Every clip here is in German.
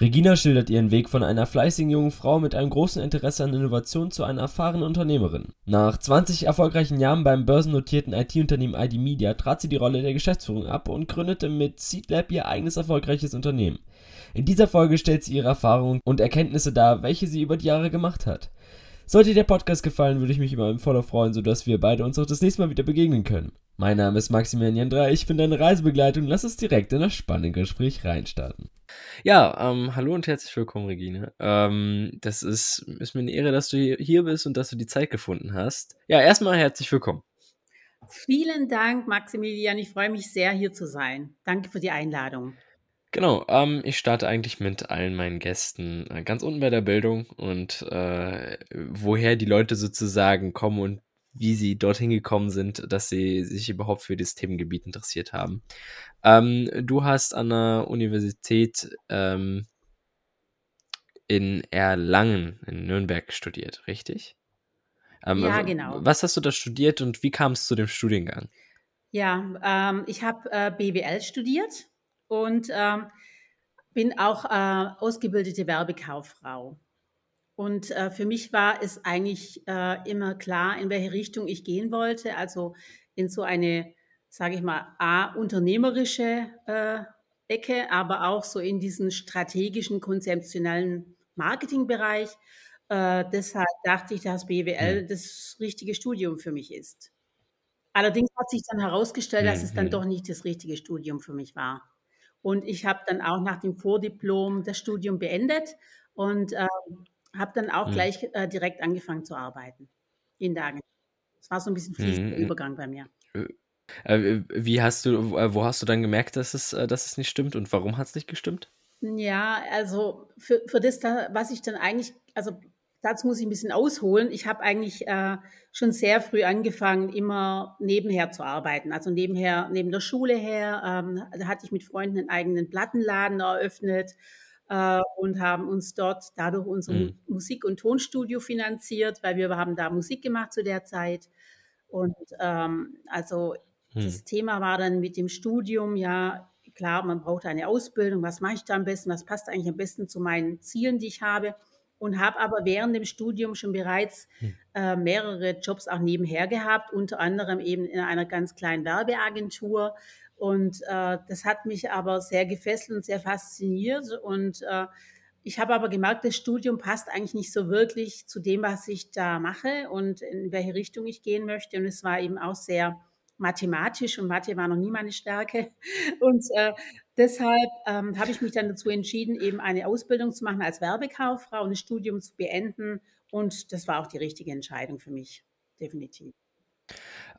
Regina schildert ihren Weg von einer fleißigen jungen Frau mit einem großen Interesse an Innovation zu einer erfahrenen Unternehmerin. Nach 20 erfolgreichen Jahren beim börsennotierten IT-Unternehmen ID Media trat sie die Rolle der Geschäftsführung ab und gründete mit Seedlab ihr eigenes erfolgreiches Unternehmen. In dieser Folge stellt sie ihre Erfahrungen und Erkenntnisse dar, welche sie über die Jahre gemacht hat. Sollte dir der Podcast gefallen, würde ich mich über einen Follow freuen, sodass wir beide uns auch das nächste Mal wieder begegnen können. Mein Name ist Maximilian Jandra, ich bin deine Reisebegleitung. Lass uns direkt in das spannende Gespräch reinstarten. Ja, ähm, hallo und herzlich willkommen, Regine. Ähm, das ist, ist mir eine Ehre, dass du hier bist und dass du die Zeit gefunden hast. Ja, erstmal herzlich willkommen. Vielen Dank, Maximilian. Ich freue mich sehr, hier zu sein. Danke für die Einladung. Genau, ähm, ich starte eigentlich mit allen meinen Gästen äh, ganz unten bei der Bildung und äh, woher die Leute sozusagen kommen und wie sie dorthin gekommen sind, dass sie sich überhaupt für das Themengebiet interessiert haben. Ähm, du hast an der Universität ähm, in Erlangen in Nürnberg studiert, richtig? Ähm, ja, genau. Was hast du da studiert und wie kam es zu dem Studiengang? Ja, ähm, ich habe äh, BWL studiert und ähm, bin auch äh, ausgebildete Werbekauffrau. Und äh, für mich war es eigentlich äh, immer klar, in welche Richtung ich gehen wollte. Also in so eine, sage ich mal, A, unternehmerische äh, Ecke, aber auch so in diesen strategischen, konzeptionellen Marketingbereich. Äh, deshalb dachte ich, dass BWL das richtige Studium für mich ist. Allerdings hat sich dann herausgestellt, dass es dann doch nicht das richtige Studium für mich war. Und ich habe dann auch nach dem Vordiplom das Studium beendet und äh, habe dann auch mhm. gleich äh, direkt angefangen zu arbeiten in der Agentur. Es war so ein bisschen fließender mhm. Übergang bei mir. Äh, äh, wie hast du, äh, wo hast du dann gemerkt, dass es, dass es nicht stimmt und warum hat es nicht gestimmt? Ja, also für, für das, was ich dann eigentlich, also dazu muss ich ein bisschen ausholen. Ich habe eigentlich äh, schon sehr früh angefangen, immer nebenher zu arbeiten. Also nebenher, neben der Schule her, ähm, da hatte ich mit Freunden einen eigenen Plattenladen eröffnet äh, und haben uns dort dadurch unser mhm. Musik- und Tonstudio finanziert, weil wir haben da Musik gemacht zu der Zeit. Und ähm, also mhm. das Thema war dann mit dem Studium, ja, klar, man braucht eine Ausbildung, was mache ich da am besten, was passt eigentlich am besten zu meinen Zielen, die ich habe und habe aber während dem Studium schon bereits hm. äh, mehrere Jobs auch nebenher gehabt, unter anderem eben in einer ganz kleinen Werbeagentur. Und äh, das hat mich aber sehr gefesselt und sehr fasziniert. Und äh, ich habe aber gemerkt, das Studium passt eigentlich nicht so wirklich zu dem, was ich da mache und in welche Richtung ich gehen möchte. Und es war eben auch sehr mathematisch und Mathe war noch nie meine Stärke. Und äh, deshalb ähm, habe ich mich dann dazu entschieden, eben eine Ausbildung zu machen als Werbekauffrau und ein Studium zu beenden. Und das war auch die richtige Entscheidung für mich, definitiv.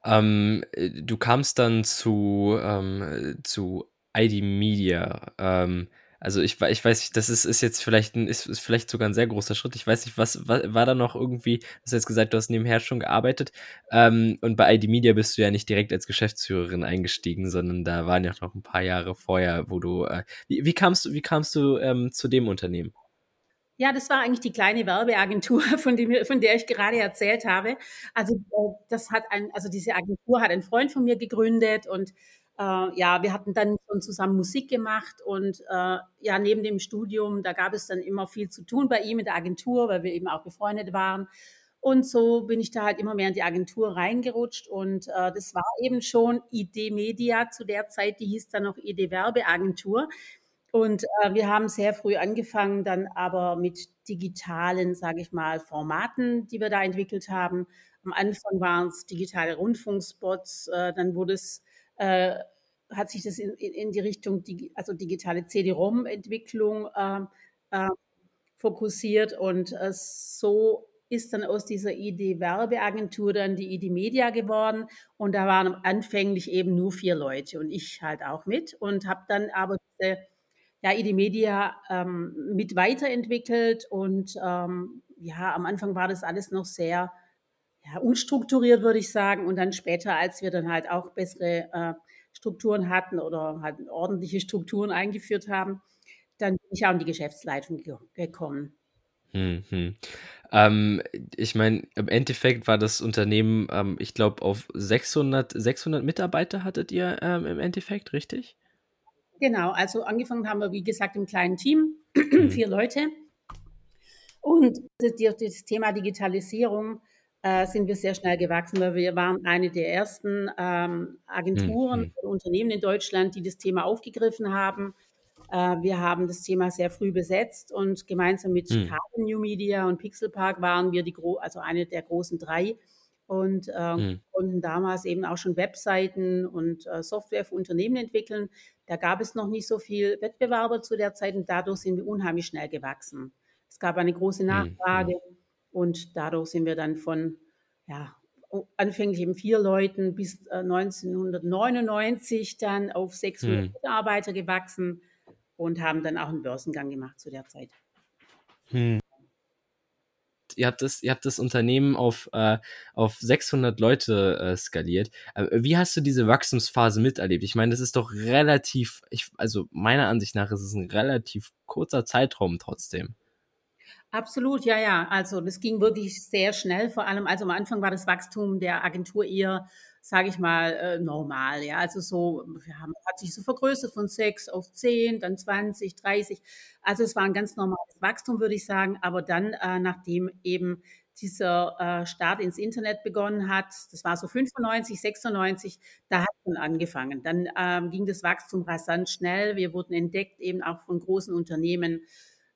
Ähm, du kamst dann zu, ähm, zu ID Media. Ähm, also ich, ich weiß nicht, das ist, ist jetzt vielleicht ein, ist, ist vielleicht sogar ein sehr großer Schritt. Ich weiß nicht, was, was war da noch irgendwie, du hast jetzt gesagt, du hast nebenher schon gearbeitet. Ähm, und bei ID Media bist du ja nicht direkt als Geschäftsführerin eingestiegen, sondern da waren ja noch ein paar Jahre vorher, wo du. Äh, wie, wie kamst du, wie kamst du ähm, zu dem Unternehmen? Ja, das war eigentlich die kleine Werbeagentur, von, dem, von der ich gerade erzählt habe. Also äh, das hat ein, also diese Agentur hat ein Freund von mir gegründet und ja, wir hatten dann schon zusammen Musik gemacht und äh, ja, neben dem Studium, da gab es dann immer viel zu tun bei ihm in der Agentur, weil wir eben auch befreundet waren. Und so bin ich da halt immer mehr in die Agentur reingerutscht und äh, das war eben schon ID Media zu der Zeit, die hieß dann noch ID Werbeagentur. Und äh, wir haben sehr früh angefangen, dann aber mit digitalen, sage ich mal, Formaten, die wir da entwickelt haben. Am Anfang waren es digitale Rundfunkspots, äh, dann wurde es äh, hat sich das in, in, die Richtung, also digitale CD-ROM-Entwicklung äh, äh, fokussiert und äh, so ist dann aus dieser ID-Werbeagentur dann die ID Media geworden und da waren anfänglich eben nur vier Leute und ich halt auch mit und habe dann aber diese ja, ID Media ähm, mit weiterentwickelt und ähm, ja, am Anfang war das alles noch sehr ja, unstrukturiert, würde ich sagen. Und dann später, als wir dann halt auch bessere äh, Strukturen hatten oder halt ordentliche Strukturen eingeführt haben, dann bin ich auch in die Geschäftsleitung ge gekommen. Mhm. Ähm, ich meine, im Endeffekt war das Unternehmen, ähm, ich glaube, auf 600, 600 Mitarbeiter hattet ihr ähm, im Endeffekt, richtig? Genau, also angefangen haben wir, wie gesagt, im kleinen Team, mhm. vier Leute. Und durch das Thema Digitalisierung äh, sind wir sehr schnell gewachsen, weil wir waren eine der ersten ähm, Agenturen mhm. und Unternehmen in Deutschland, die das Thema aufgegriffen haben. Äh, wir haben das Thema sehr früh besetzt und gemeinsam mit mhm. Chicago New Media und Pixel Park waren wir die also eine der großen drei und äh, mhm. konnten damals eben auch schon Webseiten und äh, Software für Unternehmen entwickeln. Da gab es noch nicht so viel Wettbewerber zu der Zeit und dadurch sind wir unheimlich schnell gewachsen. Es gab eine große mhm. Nachfrage mhm. Und dadurch sind wir dann von ja, anfänglich eben vier Leuten bis äh, 1999 dann auf 600 mhm. Mitarbeiter gewachsen und haben dann auch einen Börsengang gemacht zu der Zeit. Hm ihr habt das, ihr habt das Unternehmen auf, äh, auf 600 Leute äh, skaliert. Äh, wie hast du diese Wachstumsphase miterlebt? Ich meine, das ist doch relativ, ich, also meiner Ansicht nach ist es ein relativ kurzer Zeitraum trotzdem. Absolut, ja, ja. Also das ging wirklich sehr schnell. Vor allem, also am Anfang war das Wachstum der Agentur eher sage ich mal, äh, normal. Ja, also so, wir haben, hat sich so vergrößert von sechs auf zehn, dann 20, 30. Also es war ein ganz normales Wachstum, würde ich sagen. Aber dann, äh, nachdem eben dieser äh, Start ins Internet begonnen hat, das war so 95, 96, da hat man angefangen. Dann ähm, ging das Wachstum rasant schnell. Wir wurden entdeckt eben auch von großen Unternehmen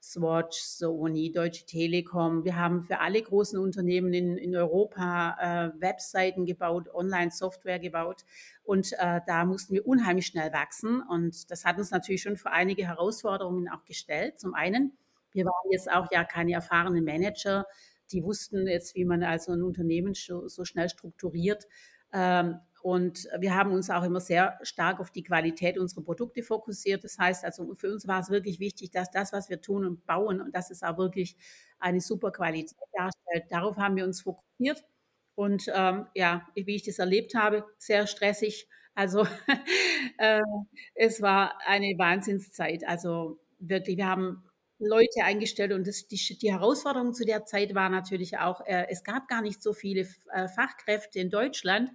Swatch, Sony, Deutsche Telekom. Wir haben für alle großen Unternehmen in, in Europa äh, Webseiten gebaut, Online-Software gebaut. Und äh, da mussten wir unheimlich schnell wachsen. Und das hat uns natürlich schon für einige Herausforderungen auch gestellt. Zum einen, wir waren jetzt auch ja keine erfahrenen Manager, die wussten jetzt, wie man also ein Unternehmen so, so schnell strukturiert. Ähm, und wir haben uns auch immer sehr stark auf die Qualität unserer Produkte fokussiert. Das heißt also, für uns war es wirklich wichtig, dass das, was wir tun und bauen, und dass es auch wirklich eine super Qualität darstellt. Darauf haben wir uns fokussiert. Und ähm, ja, wie ich das erlebt habe, sehr stressig. Also äh, es war eine Wahnsinnszeit. Also wirklich, wir haben Leute eingestellt und das, die, die Herausforderung zu der Zeit war natürlich auch, äh, es gab gar nicht so viele äh, Fachkräfte in Deutschland,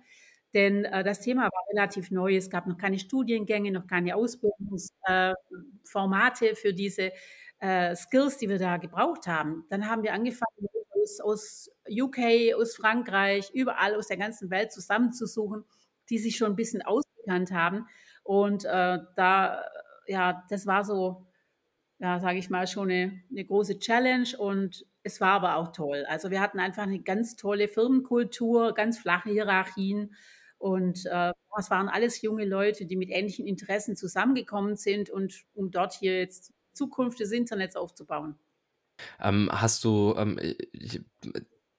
denn äh, das Thema war relativ neu. Es gab noch keine Studiengänge, noch keine Ausbildungsformate äh, für diese äh, Skills, die wir da gebraucht haben. Dann haben wir angefangen, aus, aus UK, aus Frankreich, überall aus der ganzen Welt zusammenzusuchen, die sich schon ein bisschen ausgekannt haben. Und äh, da, ja, das war so, ja, sage ich mal, schon eine, eine große Challenge und es war aber auch toll. Also wir hatten einfach eine ganz tolle Firmenkultur, ganz flache Hierarchien und äh, es waren alles junge Leute, die mit ähnlichen Interessen zusammengekommen sind und um dort hier jetzt Zukunft des Internets aufzubauen. Ähm, hast du, ähm, ich,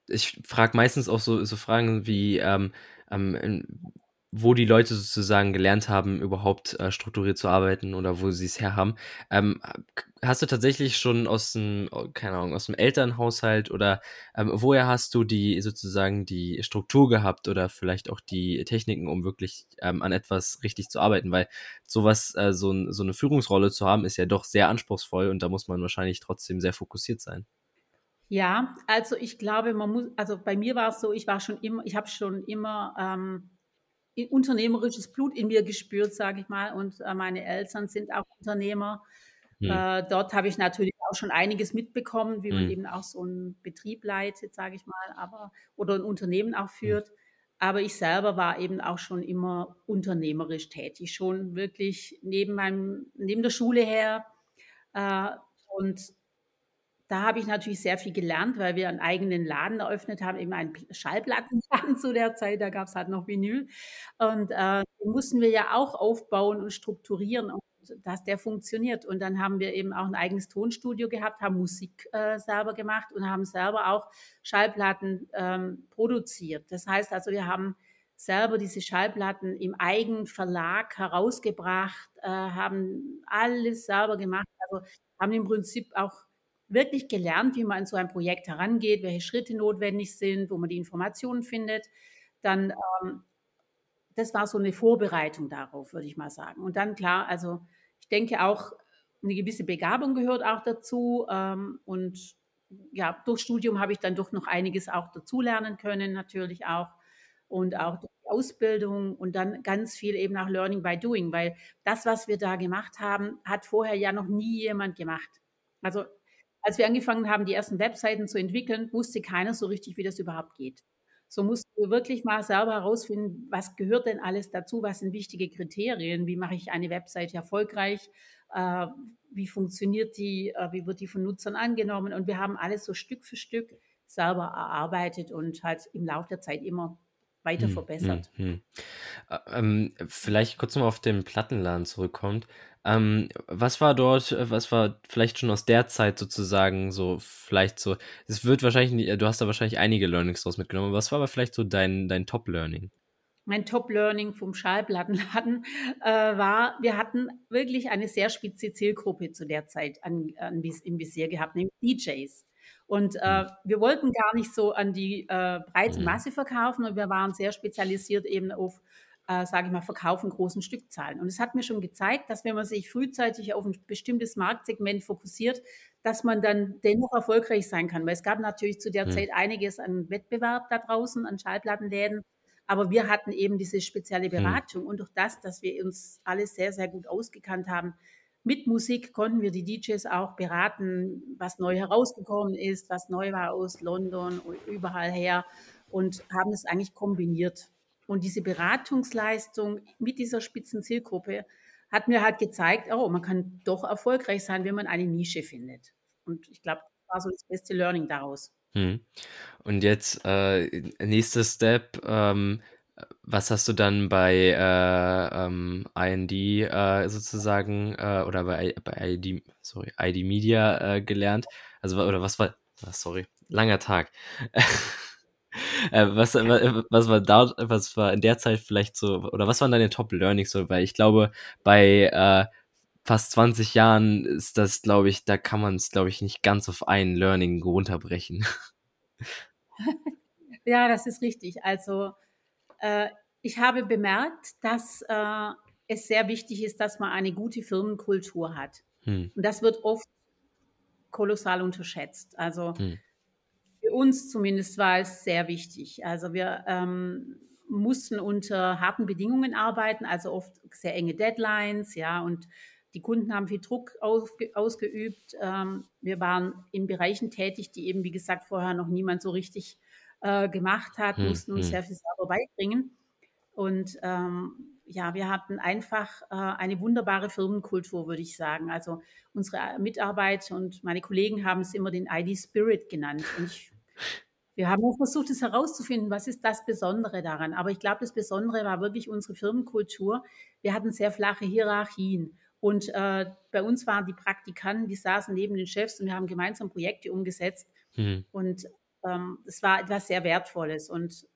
ich frage meistens auch so, so Fragen wie, ähm, ähm wo die Leute sozusagen gelernt haben, überhaupt äh, strukturiert zu arbeiten oder wo sie es herhaben. Ähm, hast du tatsächlich schon aus dem, oh, keine Ahnung, aus dem Elternhaushalt oder ähm, woher hast du die sozusagen die Struktur gehabt oder vielleicht auch die Techniken, um wirklich ähm, an etwas richtig zu arbeiten? Weil sowas, äh, so, so eine Führungsrolle zu haben, ist ja doch sehr anspruchsvoll und da muss man wahrscheinlich trotzdem sehr fokussiert sein. Ja, also ich glaube, man muss, also bei mir war es so, ich war schon immer, ich habe schon immer ähm, unternehmerisches Blut in mir gespürt, sage ich mal. Und äh, meine Eltern sind auch Unternehmer. Hm. Äh, dort habe ich natürlich auch schon einiges mitbekommen, wie man hm. eben auch so einen Betrieb leitet, sage ich mal, aber oder ein Unternehmen auch hm. führt. Aber ich selber war eben auch schon immer unternehmerisch tätig, schon wirklich neben meinem, neben der Schule her. Äh, und da habe ich natürlich sehr viel gelernt, weil wir einen eigenen Laden eröffnet haben, eben einen Schallplattenladen zu der Zeit, da gab es halt noch Vinyl. Und äh, den mussten wir ja auch aufbauen und strukturieren, dass der funktioniert. Und dann haben wir eben auch ein eigenes Tonstudio gehabt, haben Musik äh, selber gemacht und haben selber auch Schallplatten ähm, produziert. Das heißt also, wir haben selber diese Schallplatten im eigenen Verlag herausgebracht, äh, haben alles selber gemacht. Also haben im Prinzip auch wirklich gelernt, wie man an so ein Projekt herangeht, welche Schritte notwendig sind, wo man die Informationen findet. Dann, ähm, das war so eine Vorbereitung darauf, würde ich mal sagen. Und dann klar, also ich denke auch, eine gewisse Begabung gehört auch dazu. Ähm, und ja, durch Studium habe ich dann doch noch einiges auch dazulernen können, natürlich auch. Und auch durch die Ausbildung und dann ganz viel eben auch Learning by Doing, weil das, was wir da gemacht haben, hat vorher ja noch nie jemand gemacht. Also als wir angefangen haben, die ersten Webseiten zu entwickeln, wusste keiner so richtig, wie das überhaupt geht. So mussten wir wirklich mal selber herausfinden, was gehört denn alles dazu, was sind wichtige Kriterien, wie mache ich eine Webseite erfolgreich, äh, wie funktioniert die, äh, wie wird die von Nutzern angenommen und wir haben alles so Stück für Stück selber erarbeitet und halt im Laufe der Zeit immer weiter hm, verbessert. Hm, hm. Ähm, vielleicht kurz noch auf den Plattenladen zurückkommt. Ähm, was war dort, was war vielleicht schon aus der Zeit sozusagen so, vielleicht so, es wird wahrscheinlich, du hast da wahrscheinlich einige Learnings draus mitgenommen, was war aber vielleicht so dein, dein Top-Learning? Mein Top-Learning vom Schallplattenladen äh, war, wir hatten wirklich eine sehr spitze Zielgruppe zu der Zeit an, an, im Visier gehabt, nämlich DJs. Und äh, mhm. wir wollten gar nicht so an die äh, breite mhm. Masse verkaufen und wir waren sehr spezialisiert eben auf, äh, sage ich mal, Verkauf in großen Stückzahlen. Und es hat mir schon gezeigt, dass wenn man sich frühzeitig auf ein bestimmtes Marktsegment fokussiert, dass man dann dennoch erfolgreich sein kann. Weil es gab natürlich zu der mhm. Zeit einiges an Wettbewerb da draußen, an Schallplattenläden. Aber wir hatten eben diese spezielle mhm. Beratung. Und durch das, dass wir uns alle sehr, sehr gut ausgekannt haben, mit Musik konnten wir die DJs auch beraten, was neu herausgekommen ist, was neu war aus London und überall her und haben es eigentlich kombiniert. Und diese Beratungsleistung mit dieser spitzen Zielgruppe hat mir halt gezeigt, oh, man kann doch erfolgreich sein, wenn man eine Nische findet. Und ich glaube, das war so das beste Learning daraus. Hm. Und jetzt äh, nächster Step, ähm, was hast du dann bei äh, ähm, IND äh, sozusagen äh, oder bei, bei ID, sorry, ID Media äh, gelernt? Also oder was war, ah, sorry, langer Tag. Äh, was, was war da, was war in der Zeit vielleicht so, oder was waren deine Top Learnings so? Weil ich glaube, bei äh, fast 20 Jahren ist das, glaube ich, da kann man es, glaube ich, nicht ganz auf ein Learning runterbrechen. ja, das ist richtig. Also äh, ich habe bemerkt, dass äh, es sehr wichtig ist, dass man eine gute Firmenkultur hat. Hm. Und das wird oft kolossal unterschätzt. Also hm. Für uns zumindest war es sehr wichtig. Also wir ähm, mussten unter harten Bedingungen arbeiten, also oft sehr enge Deadlines, ja, und die Kunden haben viel Druck ausge ausgeübt. Ähm, wir waren in Bereichen tätig, die eben, wie gesagt, vorher noch niemand so richtig äh, gemacht hat, hm, mussten uns hm. sehr viel selber beibringen. Und ähm, ja, wir hatten einfach äh, eine wunderbare Firmenkultur, würde ich sagen. Also unsere Mitarbeiter und meine Kollegen haben es immer den ID Spirit genannt. Und ich, wir haben auch versucht, es herauszufinden, was ist das Besondere daran. Aber ich glaube, das Besondere war wirklich unsere Firmenkultur. Wir hatten sehr flache Hierarchien. Und äh, bei uns waren die Praktikanten, die saßen neben den Chefs und wir haben gemeinsam Projekte umgesetzt. Mhm. Und ähm, das war etwas sehr Wertvolles. Und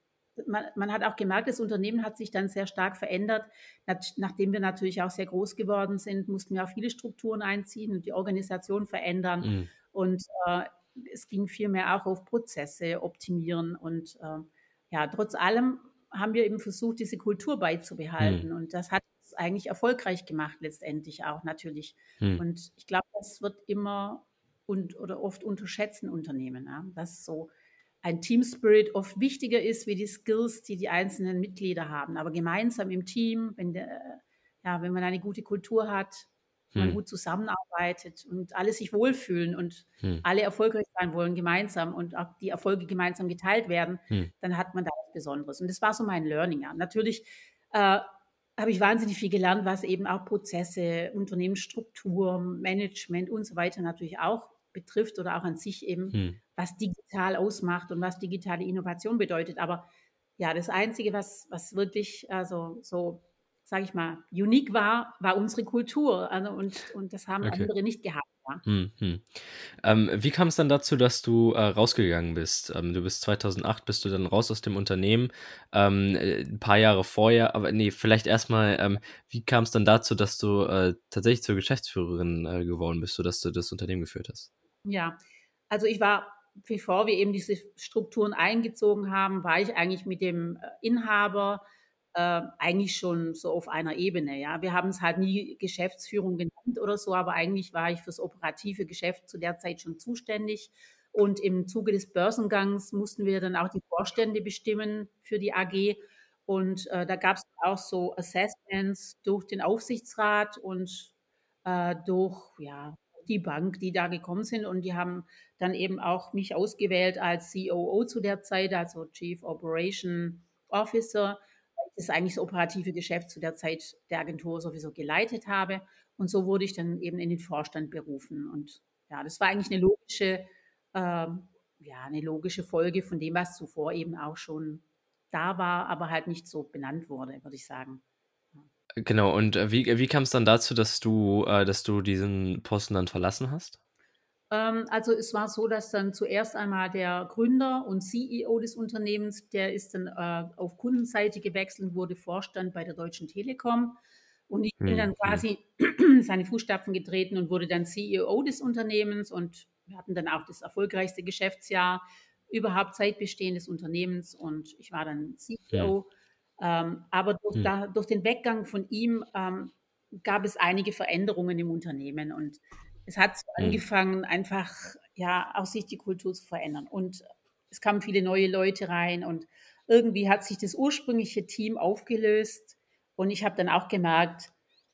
man, man, hat auch gemerkt, das Unternehmen hat sich dann sehr stark verändert. nachdem wir natürlich auch sehr groß geworden sind, mussten wir auch viele Strukturen einziehen und die Organisation verändern. Mhm. Und äh, es ging vielmehr auch auf Prozesse optimieren. Und äh, ja, trotz allem haben wir eben versucht, diese Kultur beizubehalten. Mhm. Und das hat es eigentlich erfolgreich gemacht, letztendlich auch natürlich. Mhm. Und ich glaube, das wird immer und oder oft unterschätzen Unternehmen, ja? dass so ein Team Spirit oft wichtiger ist wie die Skills, die die einzelnen Mitglieder haben. Aber gemeinsam im Team, wenn, der, ja, wenn man eine gute Kultur hat, hm. man gut zusammenarbeitet und alle sich wohlfühlen und hm. alle erfolgreich sein wollen gemeinsam und auch die Erfolge gemeinsam geteilt werden, hm. dann hat man da was Besonderes. Und das war so mein Learning. Ja. Natürlich äh, habe ich wahnsinnig viel gelernt, was eben auch Prozesse, Unternehmensstruktur, Management und so weiter natürlich auch betrifft oder auch an sich eben, hm. was digital ausmacht und was digitale Innovation bedeutet. Aber ja, das Einzige, was, was wirklich also so, sage ich mal, unique war, war unsere Kultur. Also und, und das haben okay. andere nicht gehabt. Hm, hm. Ähm, wie kam es dann dazu, dass du äh, rausgegangen bist? Ähm, du bist 2008, bist du dann raus aus dem Unternehmen, ähm, äh, ein paar Jahre vorher, aber nee, vielleicht erstmal, ähm, wie kam es dann dazu, dass du äh, tatsächlich zur Geschäftsführerin äh, geworden bist, sodass du das Unternehmen geführt hast? Ja, also ich war, bevor wir eben diese Strukturen eingezogen haben, war ich eigentlich mit dem äh, Inhaber äh, eigentlich schon so auf einer Ebene. Ja, wir haben es halt nie Geschäftsführung genannt oder so, aber eigentlich war ich fürs operative Geschäft zu der Zeit schon zuständig. Und im Zuge des Börsengangs mussten wir dann auch die Vorstände bestimmen für die AG. Und äh, da gab es auch so Assessments durch den Aufsichtsrat und äh, durch ja, die Bank, die da gekommen sind. Und die haben dann eben auch mich ausgewählt als COO zu der Zeit, also Chief Operation Officer, das eigentlich das operative Geschäft zu der Zeit der Agentur sowieso geleitet habe. Und so wurde ich dann eben in den Vorstand berufen. Und ja, das war eigentlich eine logische, ähm, ja, eine logische Folge von dem, was zuvor eben auch schon da war, aber halt nicht so benannt wurde, würde ich sagen. Genau, und äh, wie, wie kam es dann dazu, dass du, äh, dass du diesen Posten dann verlassen hast? Ähm, also es war so, dass dann zuerst einmal der Gründer und CEO des Unternehmens, der ist dann äh, auf Kundenseite gewechselt und wurde Vorstand bei der Deutschen Telekom. Und ich bin hm, dann quasi hm. seine Fußstapfen getreten und wurde dann CEO des Unternehmens und wir hatten dann auch das erfolgreichste Geschäftsjahr überhaupt Zeitbestehen des Unternehmens und ich war dann CEO. Ja. Ähm, aber durch, hm. da, durch, den Weggang von ihm ähm, gab es einige Veränderungen im Unternehmen und es hat so hm. angefangen, einfach ja auch sich die Kultur zu verändern und es kamen viele neue Leute rein und irgendwie hat sich das ursprüngliche Team aufgelöst und ich habe dann auch gemerkt,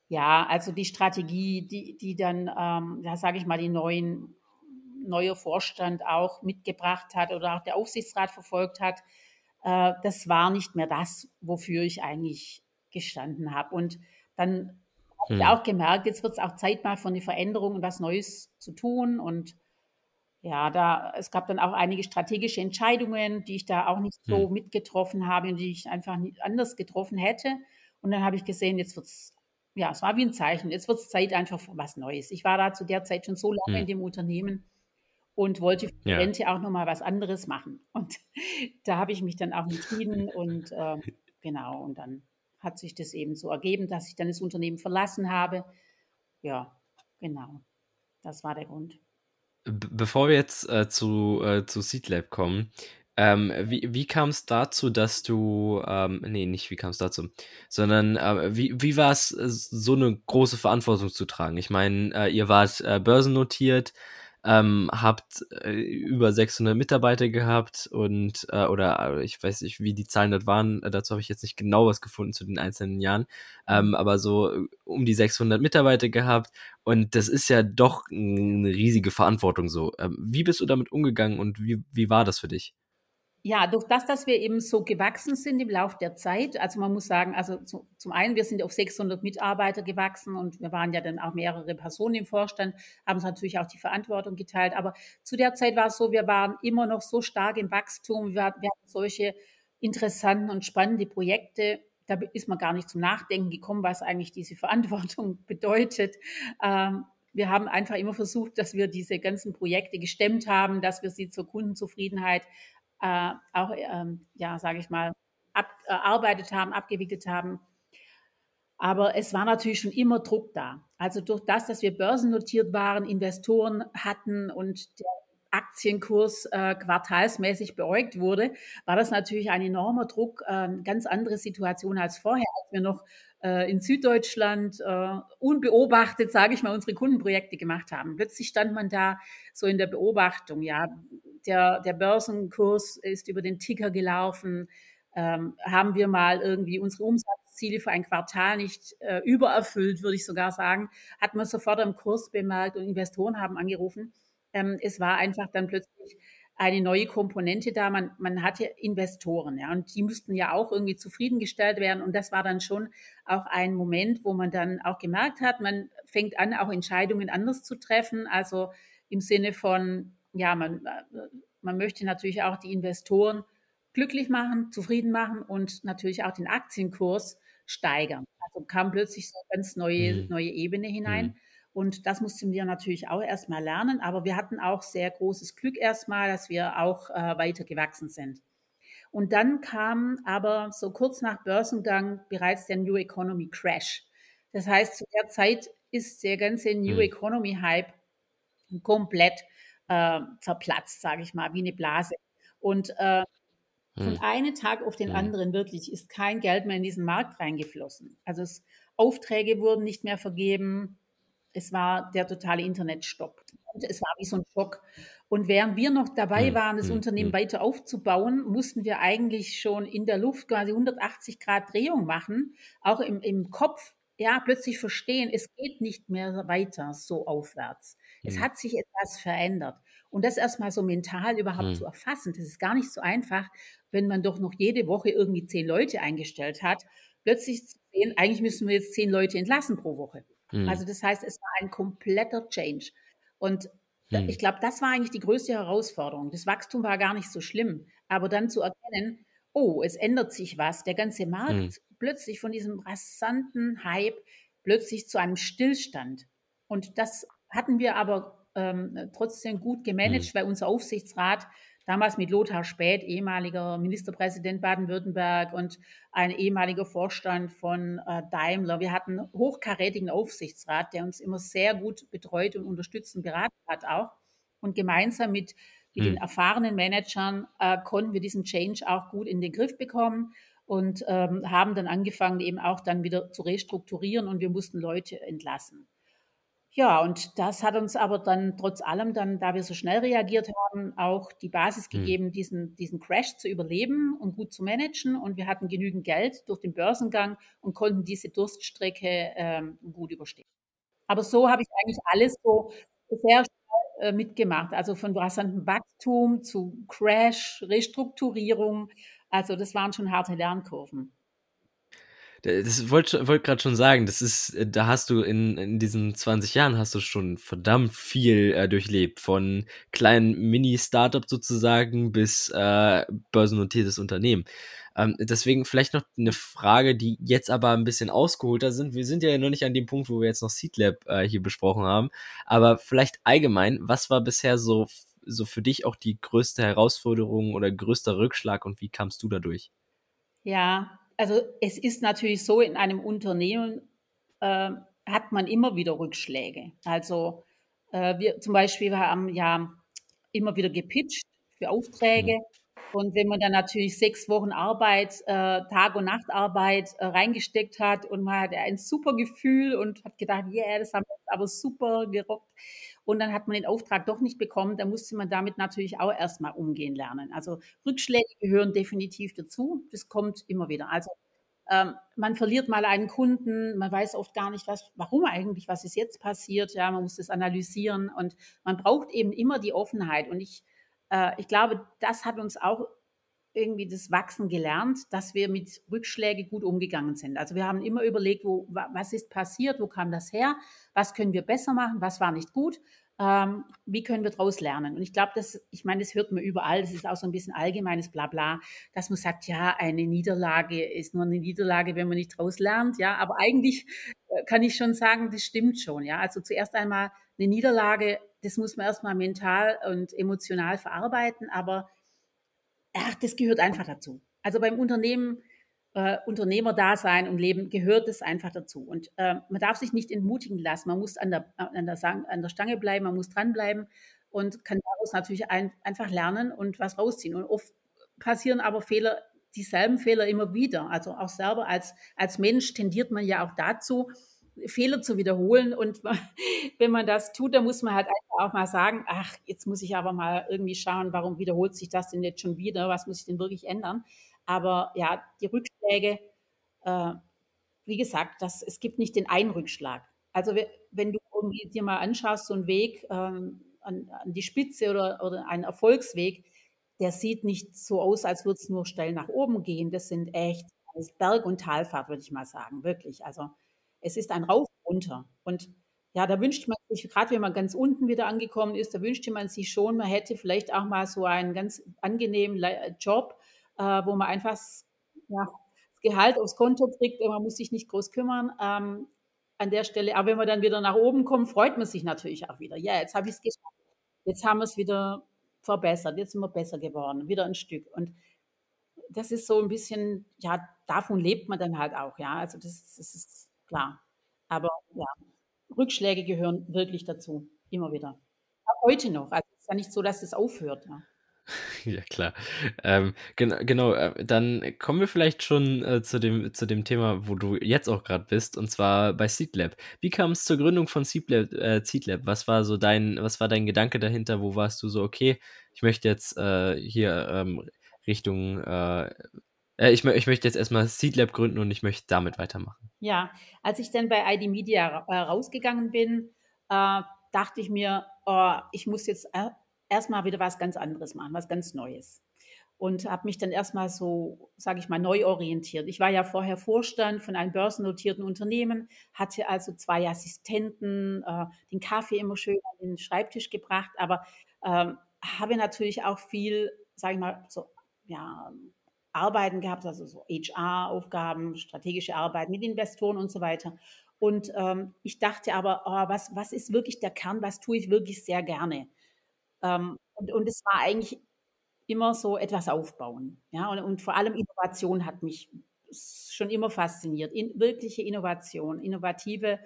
ja, also die Strategie, die, die dann, ähm, ja, sage ich mal, die neuen neuer Vorstand auch mitgebracht hat oder auch der Aufsichtsrat verfolgt hat, äh, das war nicht mehr das, wofür ich eigentlich gestanden habe. Und dann habe ich hm. auch gemerkt, jetzt wird es auch Zeit mal für eine Veränderung und was Neues zu tun. Und ja, da, es gab dann auch einige strategische Entscheidungen, die ich da auch nicht so hm. mitgetroffen habe und die ich einfach nicht anders getroffen hätte. Und dann habe ich gesehen, jetzt wird es, ja, es war wie ein Zeichen, jetzt wird es Zeit einfach für was Neues. Ich war da zu der Zeit schon so lange hm. in dem Unternehmen und wollte für ja. Rente auch nochmal was anderes machen. Und da habe ich mich dann auch entschieden und äh, genau, und dann hat sich das eben so ergeben, dass ich dann das Unternehmen verlassen habe. Ja, genau. Das war der Grund. Bevor wir jetzt äh, zu, äh, zu SeedLab kommen, ähm, wie, wie kam es dazu, dass du, ähm, nee, nicht wie kam es dazu, sondern äh, wie, wie war es, äh, so eine große Verantwortung zu tragen? Ich meine, äh, ihr wart äh, börsennotiert, ähm, habt äh, über 600 Mitarbeiter gehabt und äh, oder äh, ich weiß nicht, wie die Zahlen dort waren. Äh, dazu habe ich jetzt nicht genau was gefunden zu den einzelnen Jahren, ähm, mhm. aber so äh, um die 600 Mitarbeiter gehabt und das ist ja doch eine riesige Verantwortung so. Ähm, wie bist du damit umgegangen und wie, wie war das für dich? Ja, durch das, dass wir eben so gewachsen sind im Laufe der Zeit, also man muss sagen, also zu, zum einen, wir sind auf 600 Mitarbeiter gewachsen und wir waren ja dann auch mehrere Personen im Vorstand, haben uns natürlich auch die Verantwortung geteilt, aber zu der Zeit war es so, wir waren immer noch so stark im Wachstum, wir, wir hatten solche interessanten und spannende Projekte, da ist man gar nicht zum Nachdenken gekommen, was eigentlich diese Verantwortung bedeutet. Ähm, wir haben einfach immer versucht, dass wir diese ganzen Projekte gestemmt haben, dass wir sie zur Kundenzufriedenheit äh, auch, ähm, ja, sage ich mal, erarbeitet haben, abgewickelt haben. Aber es war natürlich schon immer Druck da. Also durch das, dass wir börsennotiert waren, Investoren hatten und der Aktienkurs äh, quartalsmäßig beäugt wurde, war das natürlich ein enormer Druck, äh, ganz andere Situation als vorher, als wir noch äh, in Süddeutschland äh, unbeobachtet, sage ich mal, unsere Kundenprojekte gemacht haben. Plötzlich stand man da so in der Beobachtung, ja, der, der Börsenkurs ist über den Ticker gelaufen, ähm, haben wir mal irgendwie unsere Umsatzziele für ein Quartal nicht äh, übererfüllt, würde ich sogar sagen, hat man sofort am Kurs bemerkt und Investoren haben angerufen. Ähm, es war einfach dann plötzlich eine neue Komponente da. Man, man hatte Investoren, ja, und die müssten ja auch irgendwie zufriedengestellt werden. Und das war dann schon auch ein Moment, wo man dann auch gemerkt hat, man fängt an, auch Entscheidungen anders zu treffen. Also im Sinne von, ja, man, äh, man möchte natürlich auch die Investoren glücklich machen, zufrieden machen und natürlich auch den Aktienkurs steigern. Also kam plötzlich so eine ganz neue, mhm. neue Ebene hinein. Mhm. Und das mussten wir natürlich auch erstmal lernen. Aber wir hatten auch sehr großes Glück erstmal, dass wir auch äh, weiter gewachsen sind. Und dann kam aber so kurz nach Börsengang bereits der New Economy Crash. Das heißt, zu der Zeit ist der ganze New mhm. Economy Hype komplett äh, zerplatzt, sage ich mal, wie eine Blase. Und äh, von hm. einem Tag auf den hm. anderen wirklich ist kein Geld mehr in diesen Markt reingeflossen. Also es, Aufträge wurden nicht mehr vergeben. es war der totale Internetstopp. Es war wie so ein Schock. Und während wir noch dabei hm, waren, das hm, Unternehmen hm. weiter aufzubauen, mussten wir eigentlich schon in der Luft quasi 180 Grad Drehung machen, auch im, im Kopf, ja, plötzlich verstehen, es geht nicht mehr weiter so aufwärts. Es hm. hat sich etwas verändert. Und das erstmal so mental überhaupt hm. zu erfassen, das ist gar nicht so einfach, wenn man doch noch jede Woche irgendwie zehn Leute eingestellt hat, plötzlich zu sehen, eigentlich müssen wir jetzt zehn Leute entlassen pro Woche. Hm. Also das heißt, es war ein kompletter Change. Und hm. ich glaube, das war eigentlich die größte Herausforderung. Das Wachstum war gar nicht so schlimm, aber dann zu erkennen, oh, es ändert sich was. Der ganze Markt hm. Plötzlich von diesem rasanten Hype plötzlich zu einem Stillstand. Und das hatten wir aber ähm, trotzdem gut gemanagt, hm. weil unser Aufsichtsrat damals mit Lothar Späth, ehemaliger Ministerpräsident Baden-Württemberg und ein ehemaliger Vorstand von äh, Daimler. Wir hatten einen hochkarätigen Aufsichtsrat, der uns immer sehr gut betreut und unterstützt und beraten hat auch. Und gemeinsam mit, mit hm. den erfahrenen Managern äh, konnten wir diesen Change auch gut in den Griff bekommen und ähm, haben dann angefangen, eben auch dann wieder zu restrukturieren und wir mussten Leute entlassen. Ja, und das hat uns aber dann trotz allem dann, da wir so schnell reagiert haben, auch die Basis mhm. gegeben, diesen, diesen Crash zu überleben und gut zu managen. Und wir hatten genügend Geld durch den Börsengang und konnten diese Durststrecke ähm, gut überstehen. Aber so habe ich eigentlich alles so sehr schnell äh, mitgemacht. Also von rasantem Wachstum zu Crash, Restrukturierung. Also das waren schon harte Lernkurven. Das wollte wollt gerade schon sagen, das ist, äh, da hast du in, in diesen 20 Jahren hast du schon verdammt viel äh, durchlebt. Von kleinen Mini-Startup sozusagen bis äh, börsennotiertes Unternehmen. Ähm, deswegen vielleicht noch eine Frage, die jetzt aber ein bisschen ausgeholter sind. Wir sind ja noch nicht an dem Punkt, wo wir jetzt noch Seedlab äh, hier besprochen haben. Aber vielleicht allgemein, was war bisher so, so für dich auch die größte Herausforderung oder größter Rückschlag und wie kamst du dadurch? Ja, also es ist natürlich so, in einem Unternehmen äh, hat man immer wieder Rückschläge. Also äh, wir zum Beispiel wir haben ja immer wieder gepitcht für Aufträge. Mhm. Und wenn man dann natürlich sechs Wochen Arbeit, äh, Tag- und Nachtarbeit äh, reingesteckt hat und man hatte ein super Gefühl und hat gedacht, yeah, das haben wir aber super gerockt, und dann hat man den Auftrag doch nicht bekommen, da musste man damit natürlich auch erstmal umgehen lernen. Also Rückschläge gehören definitiv dazu, das kommt immer wieder. Also ähm, man verliert mal einen Kunden, man weiß oft gar nicht, was, warum eigentlich, was ist jetzt passiert, ja, man muss das analysieren und man braucht eben immer die Offenheit und ich, äh, ich glaube, das hat uns auch irgendwie das Wachsen gelernt, dass wir mit Rückschlägen gut umgegangen sind. Also wir haben immer überlegt, wo, was ist passiert, wo kam das her, was können wir besser machen, was war nicht gut, ähm, wie können wir daraus lernen. Und ich glaube, das, ich meine, das hört man überall, das ist auch so ein bisschen allgemeines Blabla, dass man sagt, ja, eine Niederlage ist nur eine Niederlage, wenn man nicht daraus lernt, ja, aber eigentlich äh, kann ich schon sagen, das stimmt schon, ja. Also zuerst einmal eine Niederlage, das muss man erstmal mental und emotional verarbeiten, aber ach, das gehört einfach dazu. Also beim Unternehmen, äh, Unternehmerdasein und Leben gehört es einfach dazu. Und äh, man darf sich nicht entmutigen lassen. Man muss an der, an der, an der Stange bleiben, man muss dranbleiben und kann daraus natürlich ein, einfach lernen und was rausziehen. Und oft passieren aber Fehler, dieselben Fehler immer wieder. Also auch selber als, als Mensch tendiert man ja auch dazu, Fehler zu wiederholen. Und wenn man das tut, dann muss man halt einfach auch mal sagen, ach, jetzt muss ich aber mal irgendwie schauen, warum wiederholt sich das denn jetzt schon wieder? Was muss ich denn wirklich ändern? Aber ja, die Rückschläge, äh, wie gesagt, das, es gibt nicht den einen Rückschlag. Also wenn du dir mal anschaust, so einen Weg ähm, an, an, die Spitze oder, oder einen Erfolgsweg, der sieht nicht so aus, als würde es nur steil nach oben gehen. Das sind echt Berg- und Talfahrt, würde ich mal sagen, wirklich. Also es ist ein Rauf runter. Und ja, da wünscht man sich, gerade wenn man ganz unten wieder angekommen ist, da wünschte man sich schon, man hätte vielleicht auch mal so einen ganz angenehmen Job, äh, wo man einfach ja, das Gehalt aufs Konto kriegt und man muss sich nicht groß kümmern. Ähm, an der Stelle, aber wenn man dann wieder nach oben kommt, freut man sich natürlich auch wieder. Ja, jetzt habe ich es geschafft. Jetzt haben wir es wieder verbessert. Jetzt sind wir besser geworden. Wieder ein Stück. Und das ist so ein bisschen, ja, davon lebt man dann halt auch. Ja, also das, das ist klar. Aber ja, Rückschläge gehören wirklich dazu, immer wieder. Auch heute noch. Also es ist ja nicht so, dass es aufhört. Ja. Ja, klar. Ähm, gen genau, äh, dann kommen wir vielleicht schon, äh, zu dem zu dem Thema, wo du jetzt auch gerade bist, und zwar bei Seedlab. Wie kam es zur Gründung von Seedlab äh, Seedlab? Was war so dein was war dein Gedanke dahinter? Wo warst du so: „Okay, ich möchte jetzt, äh, hier, ähm, Richtung, äh äh, ich ich möchte jetzt erstmal Seedlab gründen und ich möchte damit weitermachen?“ Ja, als ich dann bei ID Media äh, rausgegangen bin, äh, dachte ich mir: „Oh, ich muss jetzt er erst mal wieder was ganz anderes machen, was ganz Neues.“ Und habe mich dann erst mal so, sage ich mal, neu orientiert. Ich war ja vorher Vorstand von einem börsennotierten Unternehmen, hatte also 2 Assistenten, äh, den Kaffee immer schön an den Schreibtisch gebracht, aber, ähm, habe natürlich auch viel, sage ich mal, so, ja, Arbeiten gehabt, also so HR-Aufgaben, strategische Arbeit mit Investoren und so weiter. Und, ähm, ich dachte aber: „Oh, was was ist wirklich der Kern? Was tue ich wirklich sehr gerne?“ Ähm, und und es war eigentlich immer so etwas aufbauen, ja? Und und vor allem Innovation hat mich schon immer fasziniert. In wirkliche Innovation, innovative,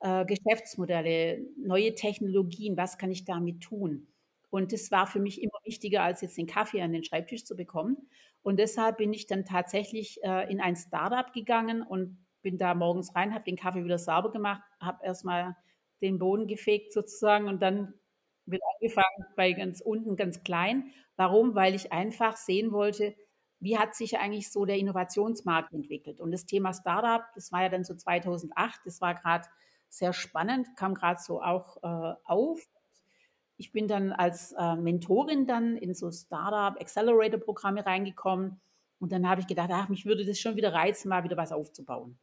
äh, Geschäftsmodelle, neue Technologien, was kann ich damit tun? Und das war für mich immer wichtiger, als jetzt den Kaffee an den Schreibtisch zu bekommen. Und deshalb bin ich dann tatsächlich, äh, in ein Start-up gegangen und bin da morgens rein, habe den Kaffee wieder sauber gemacht, habe erst mal den Boden gefegt sozusagen und dann wird angefangen bei ganz unten, ganz klein. Warum? Weil ich einfach sehen wollte, wie hat sich eigentlich so der Innovationsmarkt entwickelt? Und das Thema Start-up, das war ja dann so 2008, das war grad sehr spannend, kam grad so auch, äh, auf. Ich bin dann als, äh, Mentorin dann in so Start-up Accelerator-Programme reingekommen und dann habe ich gedacht: „Ach, mich würde das schon wieder reizen, mal wieder was aufzubauen.“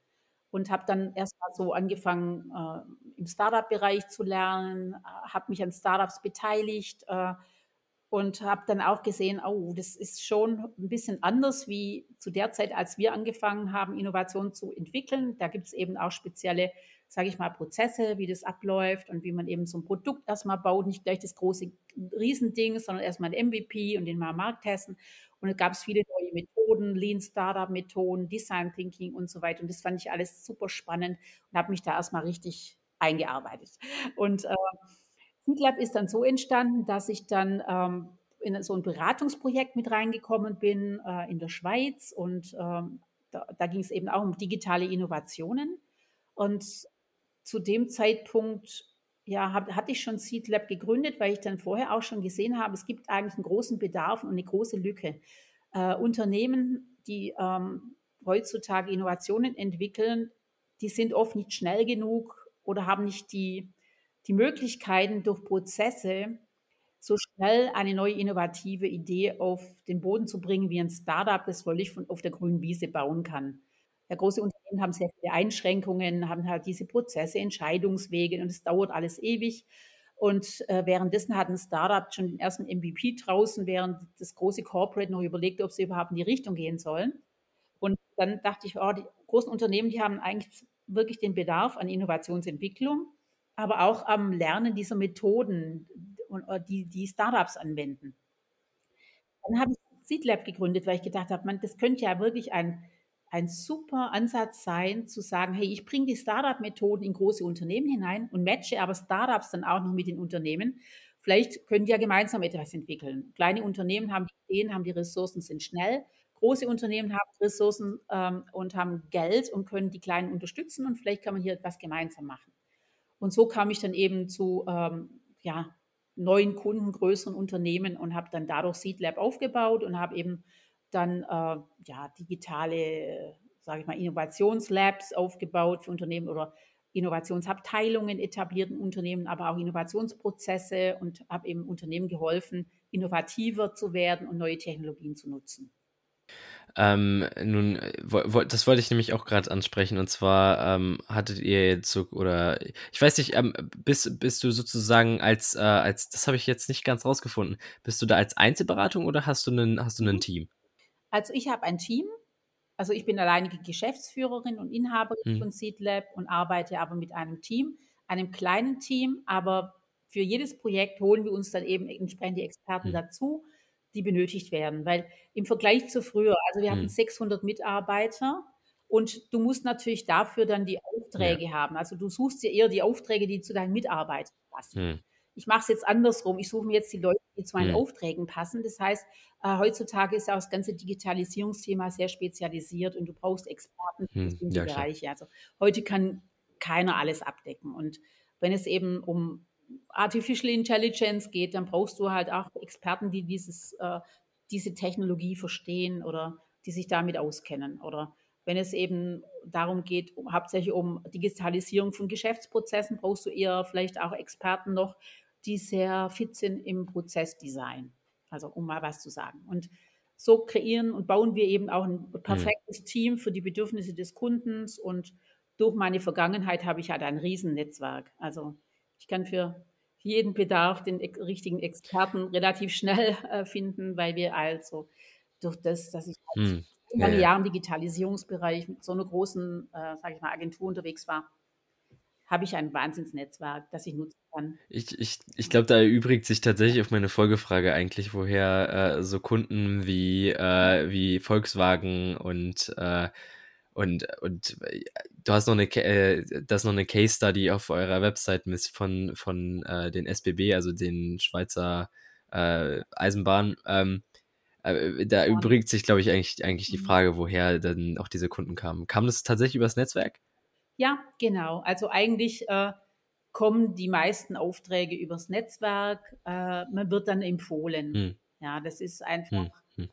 Und habe dann erst mal so angefangen, äh, im Start-up-Bereich zu lernen, äh, habe mich an Start-ups beteiligt, äh, und habe dann auch gesehen: „Oh, das ist schon 'n bisschen anders wie zu der Zeit, als wir angefangen haben, Innovation zu entwickeln.“ Da gibt's eben auch spezielle, sage ich mal, Prozesse, wie das abläuft und wie man eben so 'n Produkt erst mal baut, nicht gleich das große Riesending, sondern erst mal 'n MVP und den mal Markt testen. Und da gab's viele neue Methoden, Lean Startup Methoden, Design Thinking und so weiter. Und das fand ich alles super spannend und habe mich da erst mal richtig eingearbeitet. Und, äh, Seedlab ist dann so entstanden, dass ich dann, ähm, in so 'n Beratungsprojekt mit reingekommen bin, äh, in der Schweiz und, ähm, da da ging's eben auch um digitale Innovationen. Und zu dem Zeitpunkt, ja, habe hatte ich schon Seedlab gegründet, weil ich dann vorher auch schon gesehen habe, es gibt eigentlich 'n großen Bedarf und 'ne große Lücke. Äh, Unternehmen, die, ähm, heutzutage Innovationen entwickeln, die sind oft nicht schnell genug oder haben nicht die die Möglichkeiten, durch Prozesse so schnell eine neue innovative Idee auf den Boden zu bringen wie 'n Start-up, das völlig von auf der grünen Wiese bauen kann. Ja, große Unternehmen haben sehr viele Einschränkungen, haben halt diese Prozesse, Entscheidungswege und es dauert alles ewig. Und, äh, währenddessen hat 'n Start-up schon den 1. MVP draußen, während das große Corporate noch überlegt, ob sie überhaupt in die Richtung gehen sollen. Und dann dachte ich: „Oh, die großen Unternehmen, die haben eigentlich wirklich den Bedarf an Innovationsentwicklung, aber auch am Lernen dieser Methoden äh, die die Start-ups anwenden.“ Dann habe ich Seedlab gegründet, weil ich gedacht habe: „Mann, das könnte ja wirklich ein ein super Ansatz sein, zu sagen: ‚Hey, ich bringe die Start-up-Methoden in große Unternehmen hinein und matche aber Start-ups dann auch noch mit den Unternehmen. Vielleicht können die ja gemeinsam etwas entwickeln.‘ Kleine Unternehmen haben die Ideen, haben die Ressourcen, sind schnell. Große Unternehmen haben Ressourcen, ähm, und haben Geld und können die Kleinen unterstützen und vielleicht kann man hier etwas gemeinsam machen.“ Und so kam ich dann eben zu, ähm, ja, neuen Kunden, größeren Unternehmen und habe dann dadurch Seedlab aufgebaut und habe eben dann, äh, ja, digitale, sage ich mal, Innovations-Labs aufgebaut für Unternehmen oder Innovationsabteilungen etabliert in Unternehmen, aber auch Innovationsprozesse und habe eben Unternehmen geholfen, innovativer zu werden und neue Technologien zu nutzen. Ähm, nun, äh, das wollte ich nämlich auch grad ansprechen. Und zwar, ähm, hattet ihr jetzt so oder ich weiß nicht, ähm, bist bist du sozusagen als, äh als das habe ich jetzt nicht ganz rausgefunden. Bist du da als Einzelberatung oder hast du 'nen hast du 'nen Mhm. Team? Also, ich habe ein Team. Also, ich bin alleinige Geschäftsführerin und Inhaberin Mhm. von Seedlab und arbeite aber mit einem Team, einem kleinen Team, aber für jedes Projekt holen wir uns dann eben entsprechend die Experten Mhm. dazu, die benötigt werden. Weil im Vergleich zu früher also, wir hatten Mhm. 600 Mitarbeiter und du musst natürlich dafür dann die Ja. Aufträge haben. Also, du suchst dir eher die Aufträge, die zu deinen Mitarbeitern passen. Mhm. ich mache es jetzt andersrum. Ich suche mir jetzt die Leute, die zu meinen Mhm. Aufträgen passen. Das heißt, äh, heutzutage ist ja auch das ganze Digitalisierungsthema sehr spezialisiert und du brauchst Experten für Mhm. bestimmte Ja. Bereiche. Also heute kann keiner alles abdecken. Und wenn es eben um Artificial Intelligence geht, dann brauchst du halt auch Experten, die dieses, äh, diese Technologie verstehen oder die sich damit auskennen. Oder wenn es eben darum geht, um, hauptsächlich um Digitalisierung von Geschäftsprozessen, brauchst du eher vielleicht auch Experten noch, die sehr fit sind im Prozessdesign. Also um mal was zu sagen. Und so kreieren und bauen wir eben auch ein Mhm. perfektes Team für die Bedürfnisse des Kundens. Und durch meine Vergangenheit habe ich halt ein Riesennetzwerk. Also ich kann für jeden Bedarf den richtigen Experten relativ schnell äh, finden, weil wir also durch das, dass ich halt Mhm. Ja, lange ja. Jahre im Digitalisierungsbereich mit so einer großen, äh, sage ich mal, Agentur unterwegs war, habe ich ein Wahnsinnsnetzwerk, das ich nutzen kann. Ich, ich, ich glaube, da erübrigt sich tatsächlich auf meine Folgefrage eigentlich, woher äh, so Kunden wie, äh, wie Volkswagen und, äh, und, und äh, du hast noch eine, äh, das noch eine Case Study auf eurer Website von, von äh, den SBB, also den Schweizer äh, Eisenbahn. Ähm, äh, da übrigt sich, glaube ich, eigentlich, eigentlich die Mhm. Frage, woher dann auch diese Kunden kamen. Kam das tatsächlich übers Netzwerk? Ja, genau. Also eigentlich äh, kommen die meisten Aufträge übers Netzwerk. Äh, man wird dann empfohlen. Hm, Ja, das ist einfach hm, hm,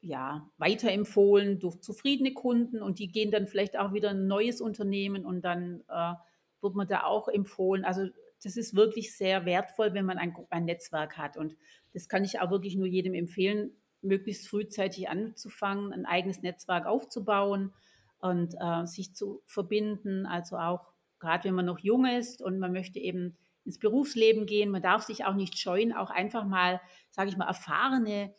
ja, weiterempfohlen durch zufriedene Kunden und die gehen dann vielleicht auch wieder in ein neues Unternehmen und dann äh, wird man da auch empfohlen. Also das ist wirklich sehr wertvoll, wenn man ein, ein Netzwerk hat und das kann ich auch wirklich nur jedem empfehlen, möglichst frühzeitig anzufangen, ein eigenes Netzwerk aufzubauen und äh, sich zu verbinden. Also auch gerade wenn man noch jung ist und man möchte eben ins Berufsleben gehen, man darf sich auch nicht scheuen, auch einfach mal, sage ich mal, erfahrene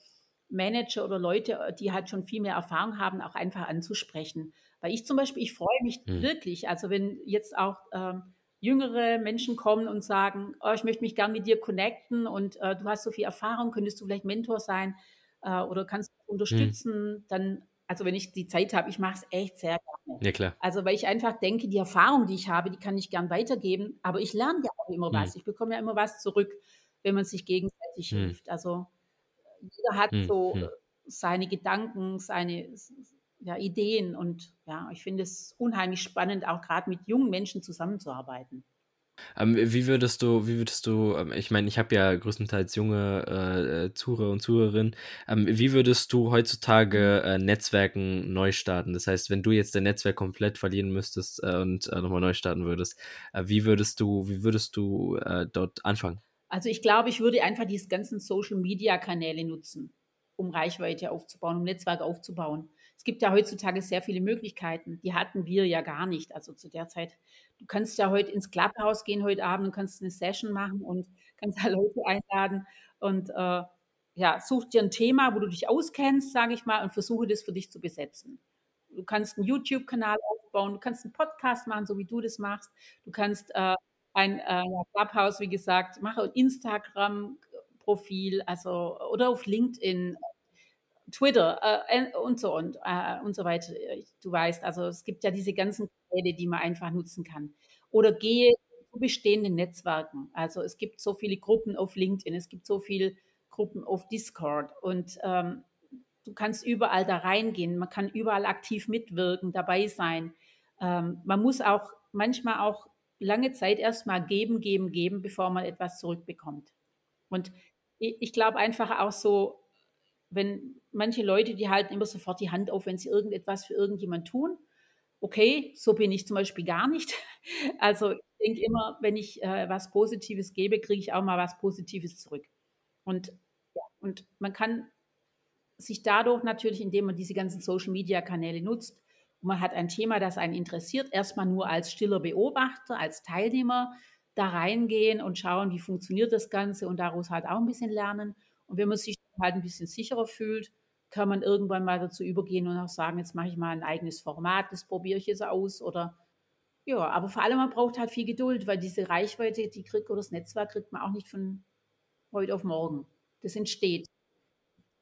Manager oder Leute, die halt schon viel mehr Erfahrung haben, auch einfach anzusprechen. Weil ich zum Beispiel, ich freue mich hm, wirklich, also wenn jetzt auch ähm, jüngere Menschen kommen und sagen, oh, ich möchte mich gern mit dir connecten und äh, du hast so viel Erfahrung, könntest du vielleicht Mentor sein äh, oder kannst du hm. unterstützen, dann, also wenn ich die Zeit habe, ich mache es echt sehr gerne. Ja, klar. Also weil ich einfach denke, die Erfahrung, die ich habe, die kann ich gern weitergeben, aber ich lerne ja auch immer Hm, was. Ich bekomme ja immer was zurück, wenn man sich gegenseitig hm, hilft. Also jeder hat hm, so hm. seine Gedanken, seine ja, Ideen und ja, ich finde es unheimlich spannend, auch gerade mit jungen Menschen zusammenzuarbeiten. Ähm, wie würdest du, wie würdest du, ähm, ich meine, ich habe ja größtenteils junge äh, äh, Zuhörer und Zuhörerinnen, ähm, wie würdest du heutzutage Mhm. äh, Netzwerken neu starten? Das heißt, wenn du jetzt dein Netzwerk komplett verlieren müsstest äh, und äh, nochmal neu starten würdest, äh, wie würdest du, wie würdest du dort anfangen? Also ich glaube, ich würde einfach diese ganzen Social-Media-Kanäle nutzen, um Reichweite aufzubauen, um Netzwerk aufzubauen. Es gibt ja heutzutage sehr viele Möglichkeiten. Die hatten wir ja gar nicht. Also zu der Zeit, du kannst ja heute ins Clubhouse gehen heute Abend und kannst eine Session machen und kannst da Leute einladen und äh, ja, such dir ein Thema, wo du dich auskennst, sage ich mal, und versuche das für dich zu besetzen. Du kannst einen YouTube-Kanal aufbauen, du kannst einen Podcast machen, so wie du das machst. Du kannst äh, ein äh, Clubhouse, wie gesagt, mache ein Instagram-Profil, also oder auf LinkedIn, Twitter äh, und so und, äh, und so weiter. Du weißt, also es gibt ja diese ganzen Kanäle, die man einfach nutzen kann. Oder gehe zu bestehenden Netzwerken. Also es gibt so viele Gruppen auf LinkedIn, es gibt so viele Gruppen auf Discord und ähm, du kannst überall da reingehen, man kann überall aktiv mitwirken, dabei sein. Ähm, man muss auch manchmal auch lange Zeit erstmal geben, geben, geben, bevor man etwas zurückbekommt. Und ich, ich glaube einfach auch so, wenn manche Leute, die halten immer sofort die Hand auf, wenn sie irgendetwas für irgendjemand tun. Okay, so bin ich zum Beispiel gar nicht. Also ich denke immer, wenn ich äh, was Positives gebe, kriege ich auch mal was Positives zurück. Und, und man kann sich dadurch natürlich, indem man diese ganzen Social-Media-Kanäle nutzt, und man hat ein Thema, das einen interessiert, erstmal nur als stiller Beobachter, als Teilnehmer da reingehen und schauen, wie funktioniert das Ganze und daraus halt auch ein bisschen lernen. Und wenn man sich halt ein bisschen sicherer fühlt, kann man irgendwann mal dazu übergehen und auch sagen, jetzt mache ich mal ein eigenes Format, das probiere ich jetzt aus oder ja, aber vor allem man braucht halt viel Geduld, weil diese Reichweite, die kriegt oder das Netzwerk kriegt man auch nicht von heute auf morgen. Das entsteht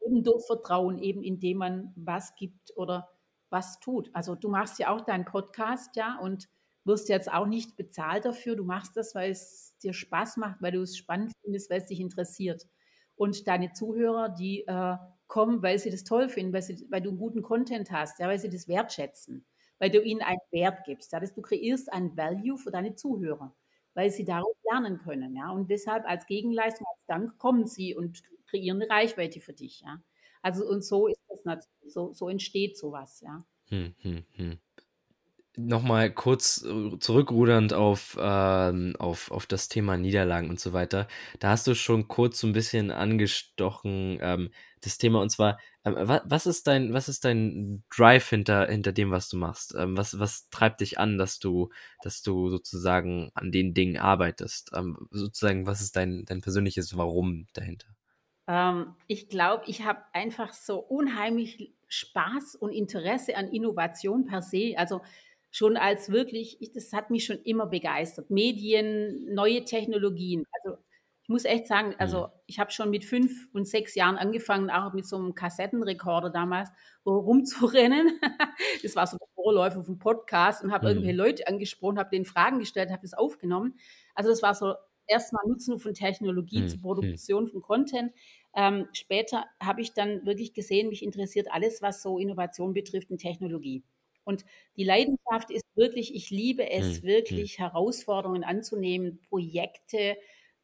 eben durch Vertrauen, eben indem man was gibt oder was tut. Also du machst ja auch deinen Podcast, ja, und wirst jetzt auch nicht bezahlt dafür. Du machst das, weil es dir Spaß macht, weil du es spannend findest, weil es dich interessiert. Und deine Zuhörer, die äh, kommen, weil sie das toll finden, weil, sie, weil du guten Content hast, ja, weil sie das wertschätzen, weil du ihnen einen Wert gibst. Ja, dass du kreierst einen Value für deine Zuhörer, weil sie daraus lernen können. Ja, und deshalb als Gegenleistung, als Dank kommen sie und kreieren eine Reichweite für dich. Ja. Also und so ist das natürlich, so, so entsteht sowas. Ja. Hm, hm, hm nochmal kurz äh, zurückrudernd auf, ähm, auf, auf das Thema Niederlagen und so weiter. Da hast du schon kurz so ein bisschen angestochen, ähm, das Thema, und zwar, ähm, was, ist dein, was ist dein Drive hinter, hinter dem, was du machst? Ähm, was, was treibt dich an, dass du, dass du sozusagen an den Dingen arbeitest? Ähm, sozusagen, was ist dein, dein persönliches Warum dahinter? Ähm, ich glaube, ich habe einfach so unheimlich Spaß und Interesse an Innovation per se. Also schon als wirklich, ich, das hat mich schon immer begeistert. Medien, neue Technologien. Also ich muss echt sagen, also mhm. ich habe schon mit fünf und sechs Jahren angefangen, auch mit so einem Kassettenrekorder damals rumzurennen. das war so der Vorläufer vom Podcast und habe mhm. irgendwelche Leute angesprochen, habe denen Fragen gestellt, habe das aufgenommen. Also das war so erstmal Nutzen von Technologie mhm. zur Produktion von Content. Ähm, später habe ich dann wirklich gesehen, mich interessiert alles, was so Innovation betrifft in Technologie. Und die Leidenschaft ist wirklich, ich liebe es, mhm. wirklich Herausforderungen anzunehmen, Projekte,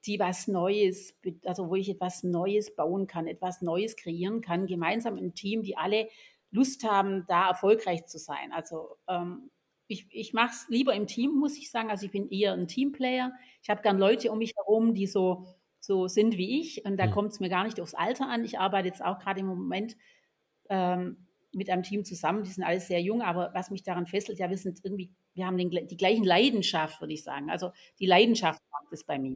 die was Neues, also wo ich etwas Neues bauen kann, etwas Neues kreieren kann, gemeinsam im Team, die alle Lust haben, da erfolgreich zu sein. Also ähm, ich, ich mache es lieber im Team, muss ich sagen. Also ich bin eher ein Teamplayer. Ich habe gern Leute um mich herum, die so, so sind wie ich. Und da mhm. kommt es mir gar nicht aufs Alter an. Ich arbeite jetzt auch gerade im Moment ähm, mit einem Team zusammen, die sind alles sehr jung, aber was mich daran fesselt, ja, wir sind irgendwie, wir haben den, die gleichen Leidenschaft, würde ich sagen. Also die Leidenschaft macht es bei mir.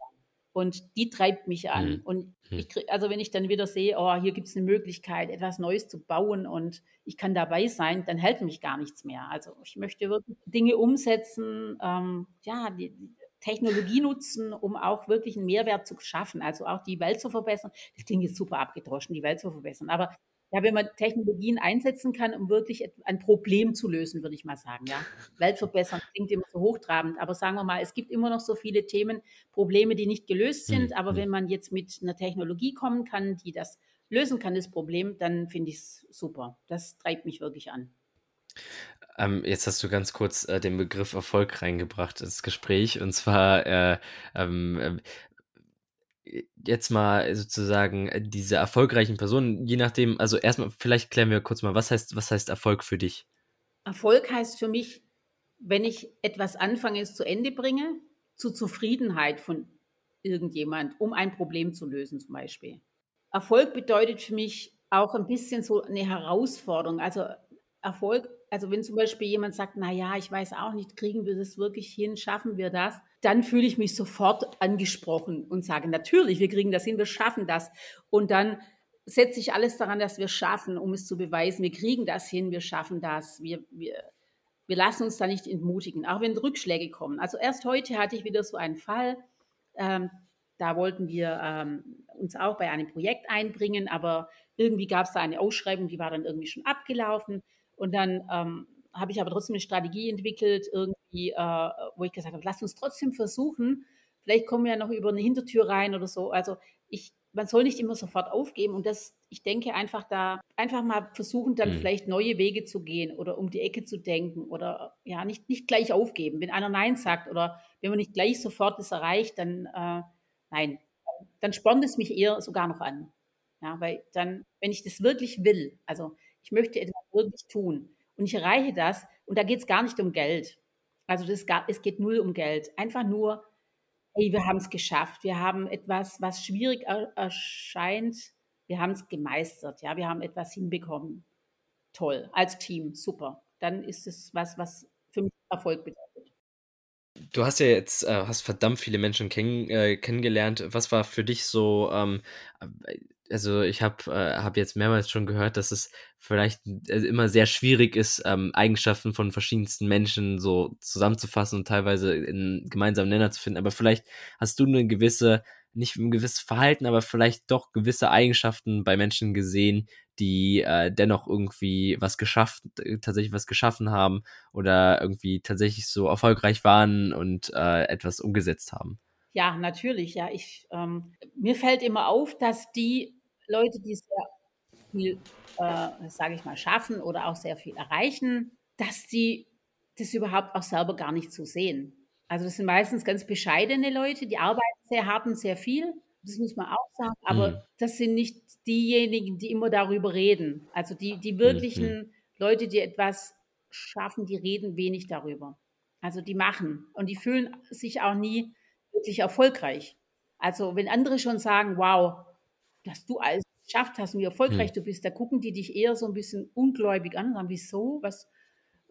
Und die treibt mich an. Mhm. Und mhm. ich krieg, also wenn ich dann wieder sehe, oh, hier gibt es eine Möglichkeit, etwas Neues zu bauen und ich kann dabei sein, dann hält mich gar nichts mehr. Also ich möchte wirklich Dinge umsetzen, ähm, ja, die, die Technologie nutzen, um auch wirklich einen Mehrwert zu schaffen, also auch die Welt zu verbessern. Das klingt jetzt super abgedroschen, die Welt zu verbessern, aber ja, wenn man Technologien einsetzen kann, um wirklich ein Problem zu lösen, würde ich mal sagen. Ja, Welt verbessern klingt immer so hochtrabend, aber sagen wir mal, es gibt immer noch so viele Themen, Probleme, die nicht gelöst sind. Mhm. Aber hm. wenn man jetzt mit einer Technologie kommen kann, die das lösen kann, das Problem, dann finde ich es super. Das treibt mich wirklich an. Ähm, jetzt hast du ganz kurz äh, den Begriff Erfolg reingebracht ins Gespräch. Und zwar, äh, ähm, äh, jetzt mal sozusagen äh, diese erfolgreichen Personen, je nachdem, also erstmal, vielleicht klären wir kurz mal, was heißt, was heißt Erfolg für dich? Erfolg heißt für mich, wenn ich etwas anfange, es zu Ende bringe, zur Zufriedenheit von irgendjemand, um ein Problem zu lösen zum Beispiel. Erfolg bedeutet für mich auch ein bisschen so eine Herausforderung. Also Erfolg, also wenn zum Beispiel jemand sagt, na ja, ich weiß auch nicht, kriegen wir das wirklich hin, schaffen wir das, dann fühle ich mich sofort angesprochen und sage, natürlich, wir kriegen das hin, wir schaffen das. Und dann setze ich alles daran, dass wir schaffen, um es zu beweisen, wir kriegen das hin, wir schaffen das, wir, wir, wir lassen uns da nicht entmutigen, auch wenn Rückschläge kommen. Also erst heute hatte ich wieder so einen Fall, ähm, da wollten wir ähm, uns auch bei einem Projekt einbringen, aber irgendwie gab es da eine Ausschreibung, die war dann irgendwie schon abgelaufen. Und dann ähm, habe ich aber trotzdem eine Strategie entwickelt, irgendwie, äh, wo ich gesagt habe, lasst uns trotzdem versuchen, vielleicht kommen wir ja noch über eine Hintertür rein oder so. Also ich, man soll nicht immer sofort aufgeben und das, ich denke einfach da, einfach mal versuchen, dann mhm. vielleicht neue Wege zu gehen oder um die Ecke zu denken oder ja, nicht, nicht gleich aufgeben. Wenn einer Nein sagt oder wenn man nicht gleich sofort das erreicht, dann äh, nein, dann spornt es mich eher sogar noch an. Ja, weil dann, wenn ich das wirklich will, also ich möchte etwas wirklich tun, und ich erreiche das und da geht es gar nicht um Geld. Also das, es geht null um Geld. Einfach nur, hey, wir haben es geschafft. Wir haben etwas, was schwierig erscheint, wir haben es gemeistert. Ja, wir haben etwas hinbekommen. Toll, als Team, super. Dann ist es was, was für mich Erfolg bedeutet. Du hast ja jetzt äh, hast verdammt viele Menschen kenn äh, kennengelernt. Was war für dich so ähm, also ich habe äh, hab jetzt mehrmals schon gehört, dass es vielleicht also immer sehr schwierig ist, ähm, Eigenschaften von verschiedensten Menschen so zusammenzufassen und teilweise in gemeinsamen Nenner zu finden. Aber vielleicht hast du eine gewisse, nicht ein gewisses Verhalten, aber vielleicht doch gewisse Eigenschaften bei Menschen gesehen, die äh, dennoch irgendwie was geschafft, äh, tatsächlich was geschaffen haben oder irgendwie tatsächlich so erfolgreich waren und äh, etwas umgesetzt haben? Ja, natürlich. Ja, ich, ähm, mir fällt immer auf, dass die Leute, die sehr viel, äh, sage ich mal, schaffen oder auch sehr viel erreichen, dass sie das überhaupt auch selber gar nicht so sehen. Also das sind meistens ganz bescheidene Leute, die arbeiten sehr hart und sehr viel. Das muss man auch sagen. Aber mhm. das sind nicht diejenigen, die immer darüber reden. Also die, die wirklichen mhm. Leute, die etwas schaffen, die reden wenig darüber. Also die machen und die fühlen sich auch nie wirklich erfolgreich. Also wenn andere schon sagen, wow, dass du alles geschafft hast und wie erfolgreich hm. du bist, da gucken die dich eher so ein bisschen ungläubig an und sagen, wieso, was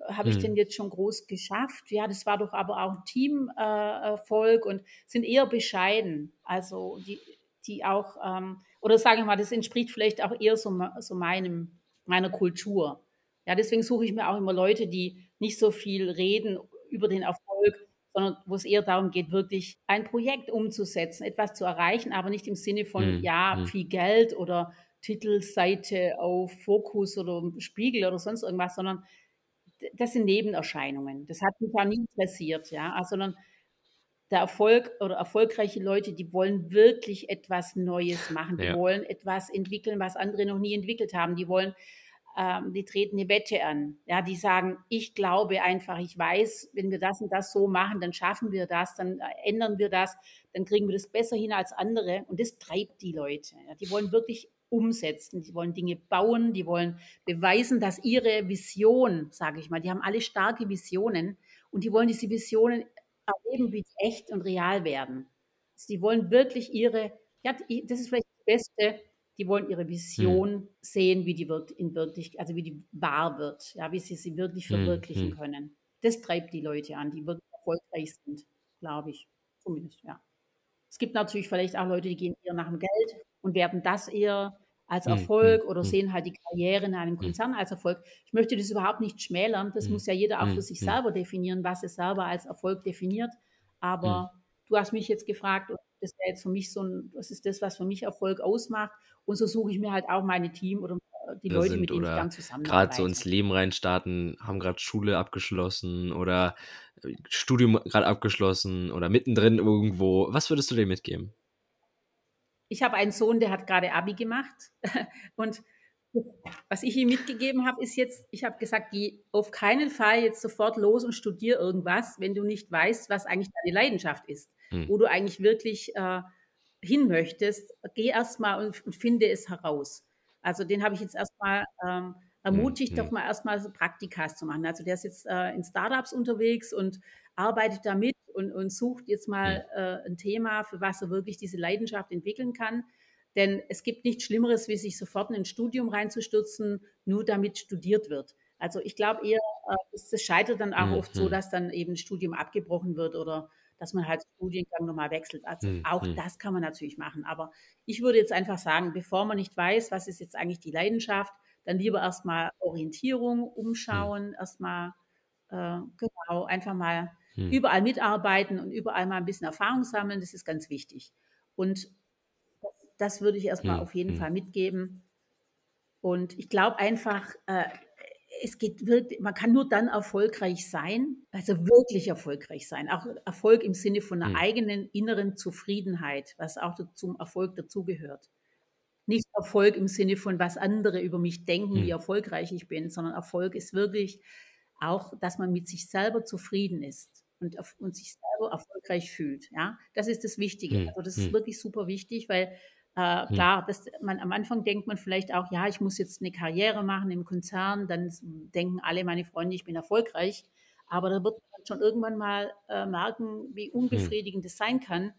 habe ich hm. denn jetzt schon groß geschafft? Ja, das war doch aber auch ein Teamerfolg äh, und sind eher bescheiden. Also die, die auch, ähm, oder sage ich mal, das entspricht vielleicht auch eher so, so meinem, meiner Kultur. Ja, deswegen suche ich mir auch immer Leute, die nicht so viel reden über den Erfolg, sondern wo es eher darum geht, wirklich ein Projekt umzusetzen, etwas zu erreichen, aber nicht im Sinne von, mhm. ja, hm. viel Geld oder Titelseite auf Fokus oder Spiegel oder sonst irgendwas, sondern das sind Nebenerscheinungen. Das hat mich auch nie interessiert, ja, also, sondern der Erfolg oder erfolgreiche Leute, die wollen wirklich etwas Neues machen, die ja. wollen etwas entwickeln, was andere noch nie entwickelt haben, die wollen ähm, die treten eine Wette an. Ja, die sagen, ich glaube einfach, ich weiß, wenn wir das und das so machen, dann schaffen wir das, dann äh, ändern wir das, dann kriegen wir das besser hin als andere. Und das treibt die Leute. Ja, die wollen wirklich umsetzen, die wollen Dinge bauen, die wollen beweisen, dass ihre Vision, sage ich mal, die haben alle starke Visionen und die wollen diese Visionen erleben, wie echt und real werden. Also die wollen wirklich ihre, ja, das ist vielleicht das Beste, die wollen ihre hm. Vision hm. sehen, wie die wird in wirklich, also wie die wahr wird, ja, wie sie sie wirklich hm, verwirklichen hm. können. Das treibt die Leute an, die wirklich erfolgreich sind, glaube ich. Zumindest, ja. Es gibt natürlich vielleicht auch Leute, die gehen eher nach dem Geld und werden das eher als hm, Erfolg hm, oder sehen halt die Karriere in einem Konzern als Erfolg. Ich möchte das überhaupt nicht schmälern. Das muss ja jeder auch für sich selber definieren, was er selber als Erfolg definiert. Aber du hast mich jetzt gefragt, das wäre jetzt für mich so ein, das ist das, was für mich Erfolg ausmacht. Und so suche ich mir halt auch meine Team oder äh, die Leute, sind, mit denen ich dann zusammen Gerade so ins Leben reinstarten, haben gerade Schule abgeschlossen oder äh, Studium gerade abgeschlossen oder mittendrin irgendwo. Was würdest du dir mitgeben? Ich habe einen Sohn, der hat gerade Abi gemacht und was ich ihm mitgegeben habe, ist jetzt, ich habe gesagt, geh auf keinen Fall jetzt sofort los und studier irgendwas, wenn du nicht weißt, was eigentlich deine Leidenschaft ist, hm. wo du eigentlich wirklich äh, hin möchtest, geh erstmal und, und finde es heraus. Also den habe ich jetzt erstmal ähm, ermutigt, mhm. doch mal erstmal so Praktikas zu machen. Also der ist jetzt äh, in Startups unterwegs und arbeitet damit und, und sucht jetzt mal äh, ein Thema, für was er wirklich diese Leidenschaft entwickeln kann. Denn es gibt nichts Schlimmeres, wie sich sofort in ein Studium reinzustürzen, nur damit studiert wird. Also ich glaube eher, äh, es scheitert dann auch mhm. oft so, dass dann eben ein Studium abgebrochen wird oder dass man halt Studiengang nochmal wechselt. Also mhm. auch hm. das kann man natürlich machen. Aber ich würde jetzt einfach sagen, bevor man nicht weiß, was ist jetzt eigentlich die Leidenschaft, dann lieber erstmal Orientierung, hm. umschauen, mhm. erstmal äh, genau, einfach mal mhm. überall mitarbeiten und überall mal ein bisschen Erfahrung sammeln. Das ist ganz wichtig. Und das, das würde ich erstmal hm, auf jeden Fall mitgeben. Und ich glaube einfach, äh, es geht wirklich, man kann nur dann erfolgreich sein, also wirklich erfolgreich sein. Auch Erfolg im Sinne von einer mhm. eigenen inneren Zufriedenheit, was auch zum Erfolg dazugehört. Nicht Erfolg im Sinne von, was andere über mich denken, mhm. wie hm. erfolgreich ich bin, sondern Erfolg ist wirklich auch, dass man mit sich selber zufrieden ist und, und sich selber erfolgreich fühlt. Ja, das ist das Wichtige. Mhm. Also das ist hm. wirklich super wichtig, weil äh, hm. klar, das, man, am Anfang denkt man vielleicht auch, ja, ich muss jetzt eine Karriere machen im Konzern, dann denken alle meine Freunde, ich bin erfolgreich. Aber da wird man schon irgendwann mal äh, merken, wie hm. unbefriedigend es sein kann,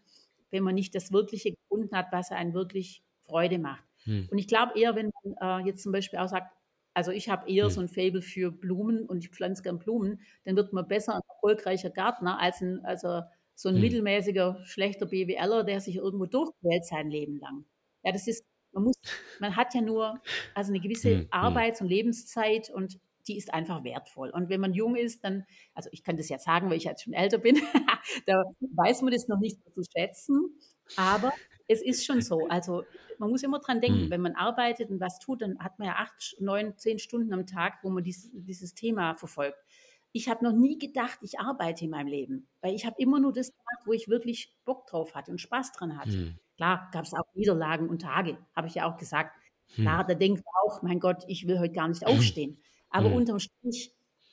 wenn man nicht das Wirkliche gefunden hat, was einen wirklich Freude macht. Hm. Und ich glaube eher, wenn man äh, jetzt zum Beispiel auch sagt, also ich habe eher hm. so ein Fable für Blumen und ich pflanze gern Blumen, dann wird man besser ein erfolgreicher Gärtner als ein, also so ein hm. mittelmäßiger, schlechter BWLer, der sich irgendwo durchquält sein Leben lang. Ja, das ist, man muss, man hat ja nur also eine gewisse hm. hm. Arbeits- und Lebenszeit und die ist einfach wertvoll. Und wenn man jung ist, dann, also ich kann das ja sagen, weil ich jetzt schon älter bin, da weiß man das noch nicht so zu schätzen. Aber es ist schon so. Also man muss immer dran denken, mhm. wenn man arbeitet und was tut, dann hat man ja acht, neun, zehn Stunden am Tag, wo man dies, dieses Thema verfolgt. Ich habe noch nie gedacht, ich arbeite in meinem Leben, weil ich habe immer nur das gemacht, wo ich wirklich Bock drauf hatte und Spaß dran hatte. Mhm. Klar, gab es auch Niederlagen und Tage, habe ich ja auch gesagt. Klar, hm. da denkt man auch, mein Gott, ich will heute gar nicht aufstehen. Aber hm. unterm Strich,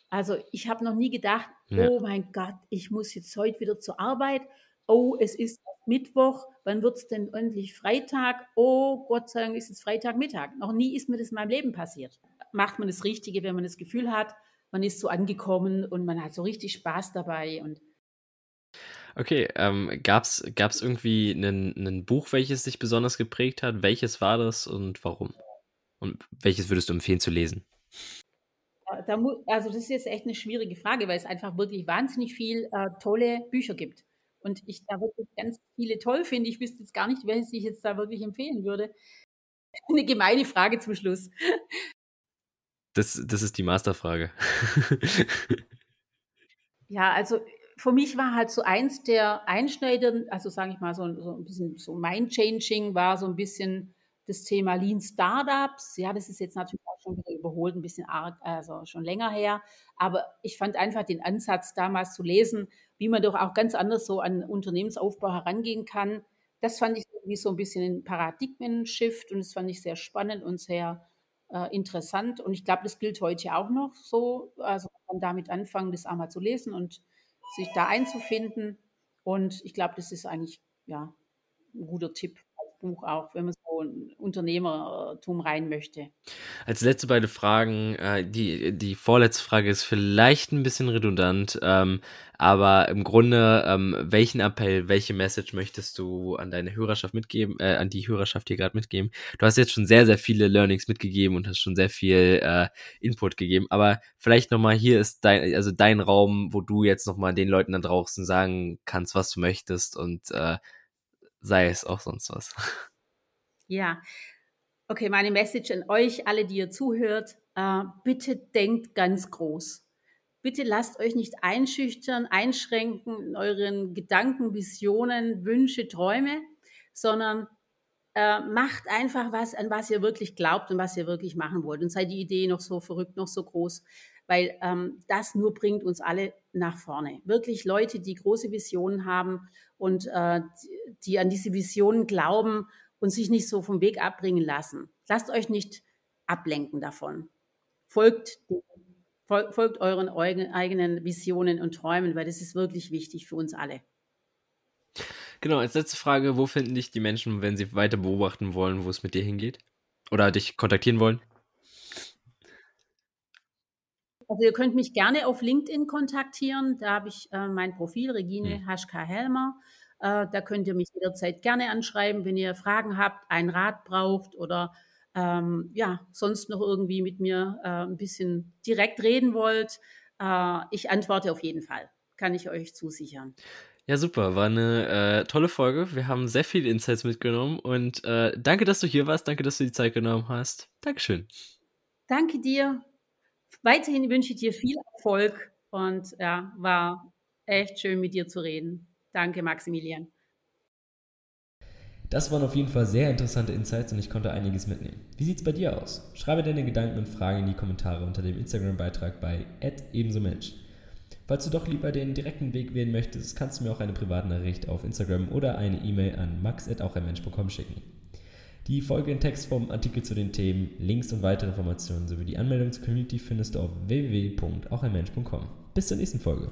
also ich habe noch nie gedacht, ja. oh mein Gott, ich muss jetzt heute wieder zur Arbeit. Oh, es ist Mittwoch, wann wird es denn endlich Freitag? Oh, Gott sei Dank ist es Freitagmittag. Noch nie ist mir das in meinem Leben passiert. Macht man das Richtige, wenn man das Gefühl hat, man ist so angekommen und man hat so richtig Spaß dabei und Okay, ähm, gab's gab's irgendwie ein Buch, welches dich besonders geprägt hat? Welches war das und warum? Und welches würdest du empfehlen zu lesen? Da also das ist jetzt echt eine schwierige Frage, weil es einfach wirklich wahnsinnig viel äh, tolle Bücher gibt. Und ich da wirklich ganz viele toll finde. Ich wüsste jetzt gar nicht, welches ich jetzt da wirklich empfehlen würde. Eine gemeine Frage zum Schluss. Das, das ist die Masterfrage. ja, also für mich war halt so eins der einschneidenden, also sage ich mal, so, so ein bisschen so mind-changing war so ein bisschen das Thema Lean Startups. Ja, das ist jetzt natürlich auch schon wieder überholt, ein bisschen arg, also schon länger her. Aber ich fand einfach den Ansatz damals zu lesen, wie man doch auch ganz anders so an Unternehmensaufbau herangehen kann. Das fand ich wie so ein bisschen ein Paradigmen-Shift und das fand ich sehr spannend und sehr äh, interessant. Und ich glaube, das gilt heute auch noch so. Also man kann damit anfangen, das einmal zu lesen und sich da einzufinden. Und ich glaube, das ist eigentlich ja, ein guter Tipp Buch auch, wenn man so ein Unternehmertum rein möchte. Als letzte beide Fragen, äh, die, die vorletzte Frage ist vielleicht ein bisschen redundant, ähm, aber im Grunde, ähm, welchen Appell, welche Message möchtest du an deine Hörerschaft mitgeben, äh, an die Hörerschaft hier gerade mitgeben? Du hast jetzt schon sehr, sehr viele Learnings mitgegeben und hast schon sehr viel äh, Input gegeben, aber vielleicht nochmal hier ist dein, also dein Raum, wo du jetzt nochmal den Leuten da draußen sagen kannst, was du möchtest und äh, sei es auch sonst was. Ja, okay, meine Message an euch, alle, die ihr zuhört, äh, bitte denkt ganz groß. Bitte lasst euch nicht einschüchtern, einschränken in euren Gedanken, Visionen, Wünsche, Träume, sondern äh, macht einfach was, an was ihr wirklich glaubt und was ihr wirklich machen wollt. Und sei die Idee noch so verrückt, noch so groß, weil ähm, das nur bringt uns alle nach vorne. Wirklich Leute, die große Visionen haben und äh, die an diese Visionen glauben und sich nicht so vom Weg abbringen lassen. Lasst euch nicht ablenken davon. Folgt, folgt euren eigenen Visionen und Träumen, weil das ist wirklich wichtig für uns alle. Genau, als letzte Frage, wo finden dich die Menschen, wenn sie weiter beobachten wollen, wo es mit dir hingeht? Oder dich kontaktieren wollen? Also ihr könnt mich gerne auf LinkedIn kontaktieren. Da habe ich äh, mein Profil, Regine hm. Haschka Helmer. Äh, da könnt ihr mich jederzeit gerne anschreiben, wenn ihr Fragen habt, einen Rat braucht oder ähm, ja, sonst noch irgendwie mit mir äh, ein bisschen direkt reden wollt. Äh, ich antworte auf jeden Fall, kann ich euch zusichern. Ja, super. War eine äh, tolle Folge. Wir haben sehr viele Insights mitgenommen und äh, danke, dass du hier warst. Danke, dass du die Zeit genommen hast. Dankeschön. Danke dir. Weiterhin wünsche ich dir viel Erfolg und ja, war echt schön mit dir zu reden. Danke, Maximilian. Das waren auf jeden Fall sehr interessante Insights und ich konnte einiges mitnehmen. Wie sieht es bei dir aus? Schreibe deine Gedanken und Fragen in die Kommentare unter dem Instagram-Beitrag bei ebensomensch. Falls du doch lieber den direkten Weg wählen möchtest, kannst du mir auch eine Privatnachricht auf Instagram oder eine E-Mail an max.aucheinmensch.com schicken. Die Folge in Textform, Artikel zu den Themen, Links und weitere Informationen sowie die Anmeldung zur Community findest du auf www.aucheinmensch.com. Bis zur nächsten Folge.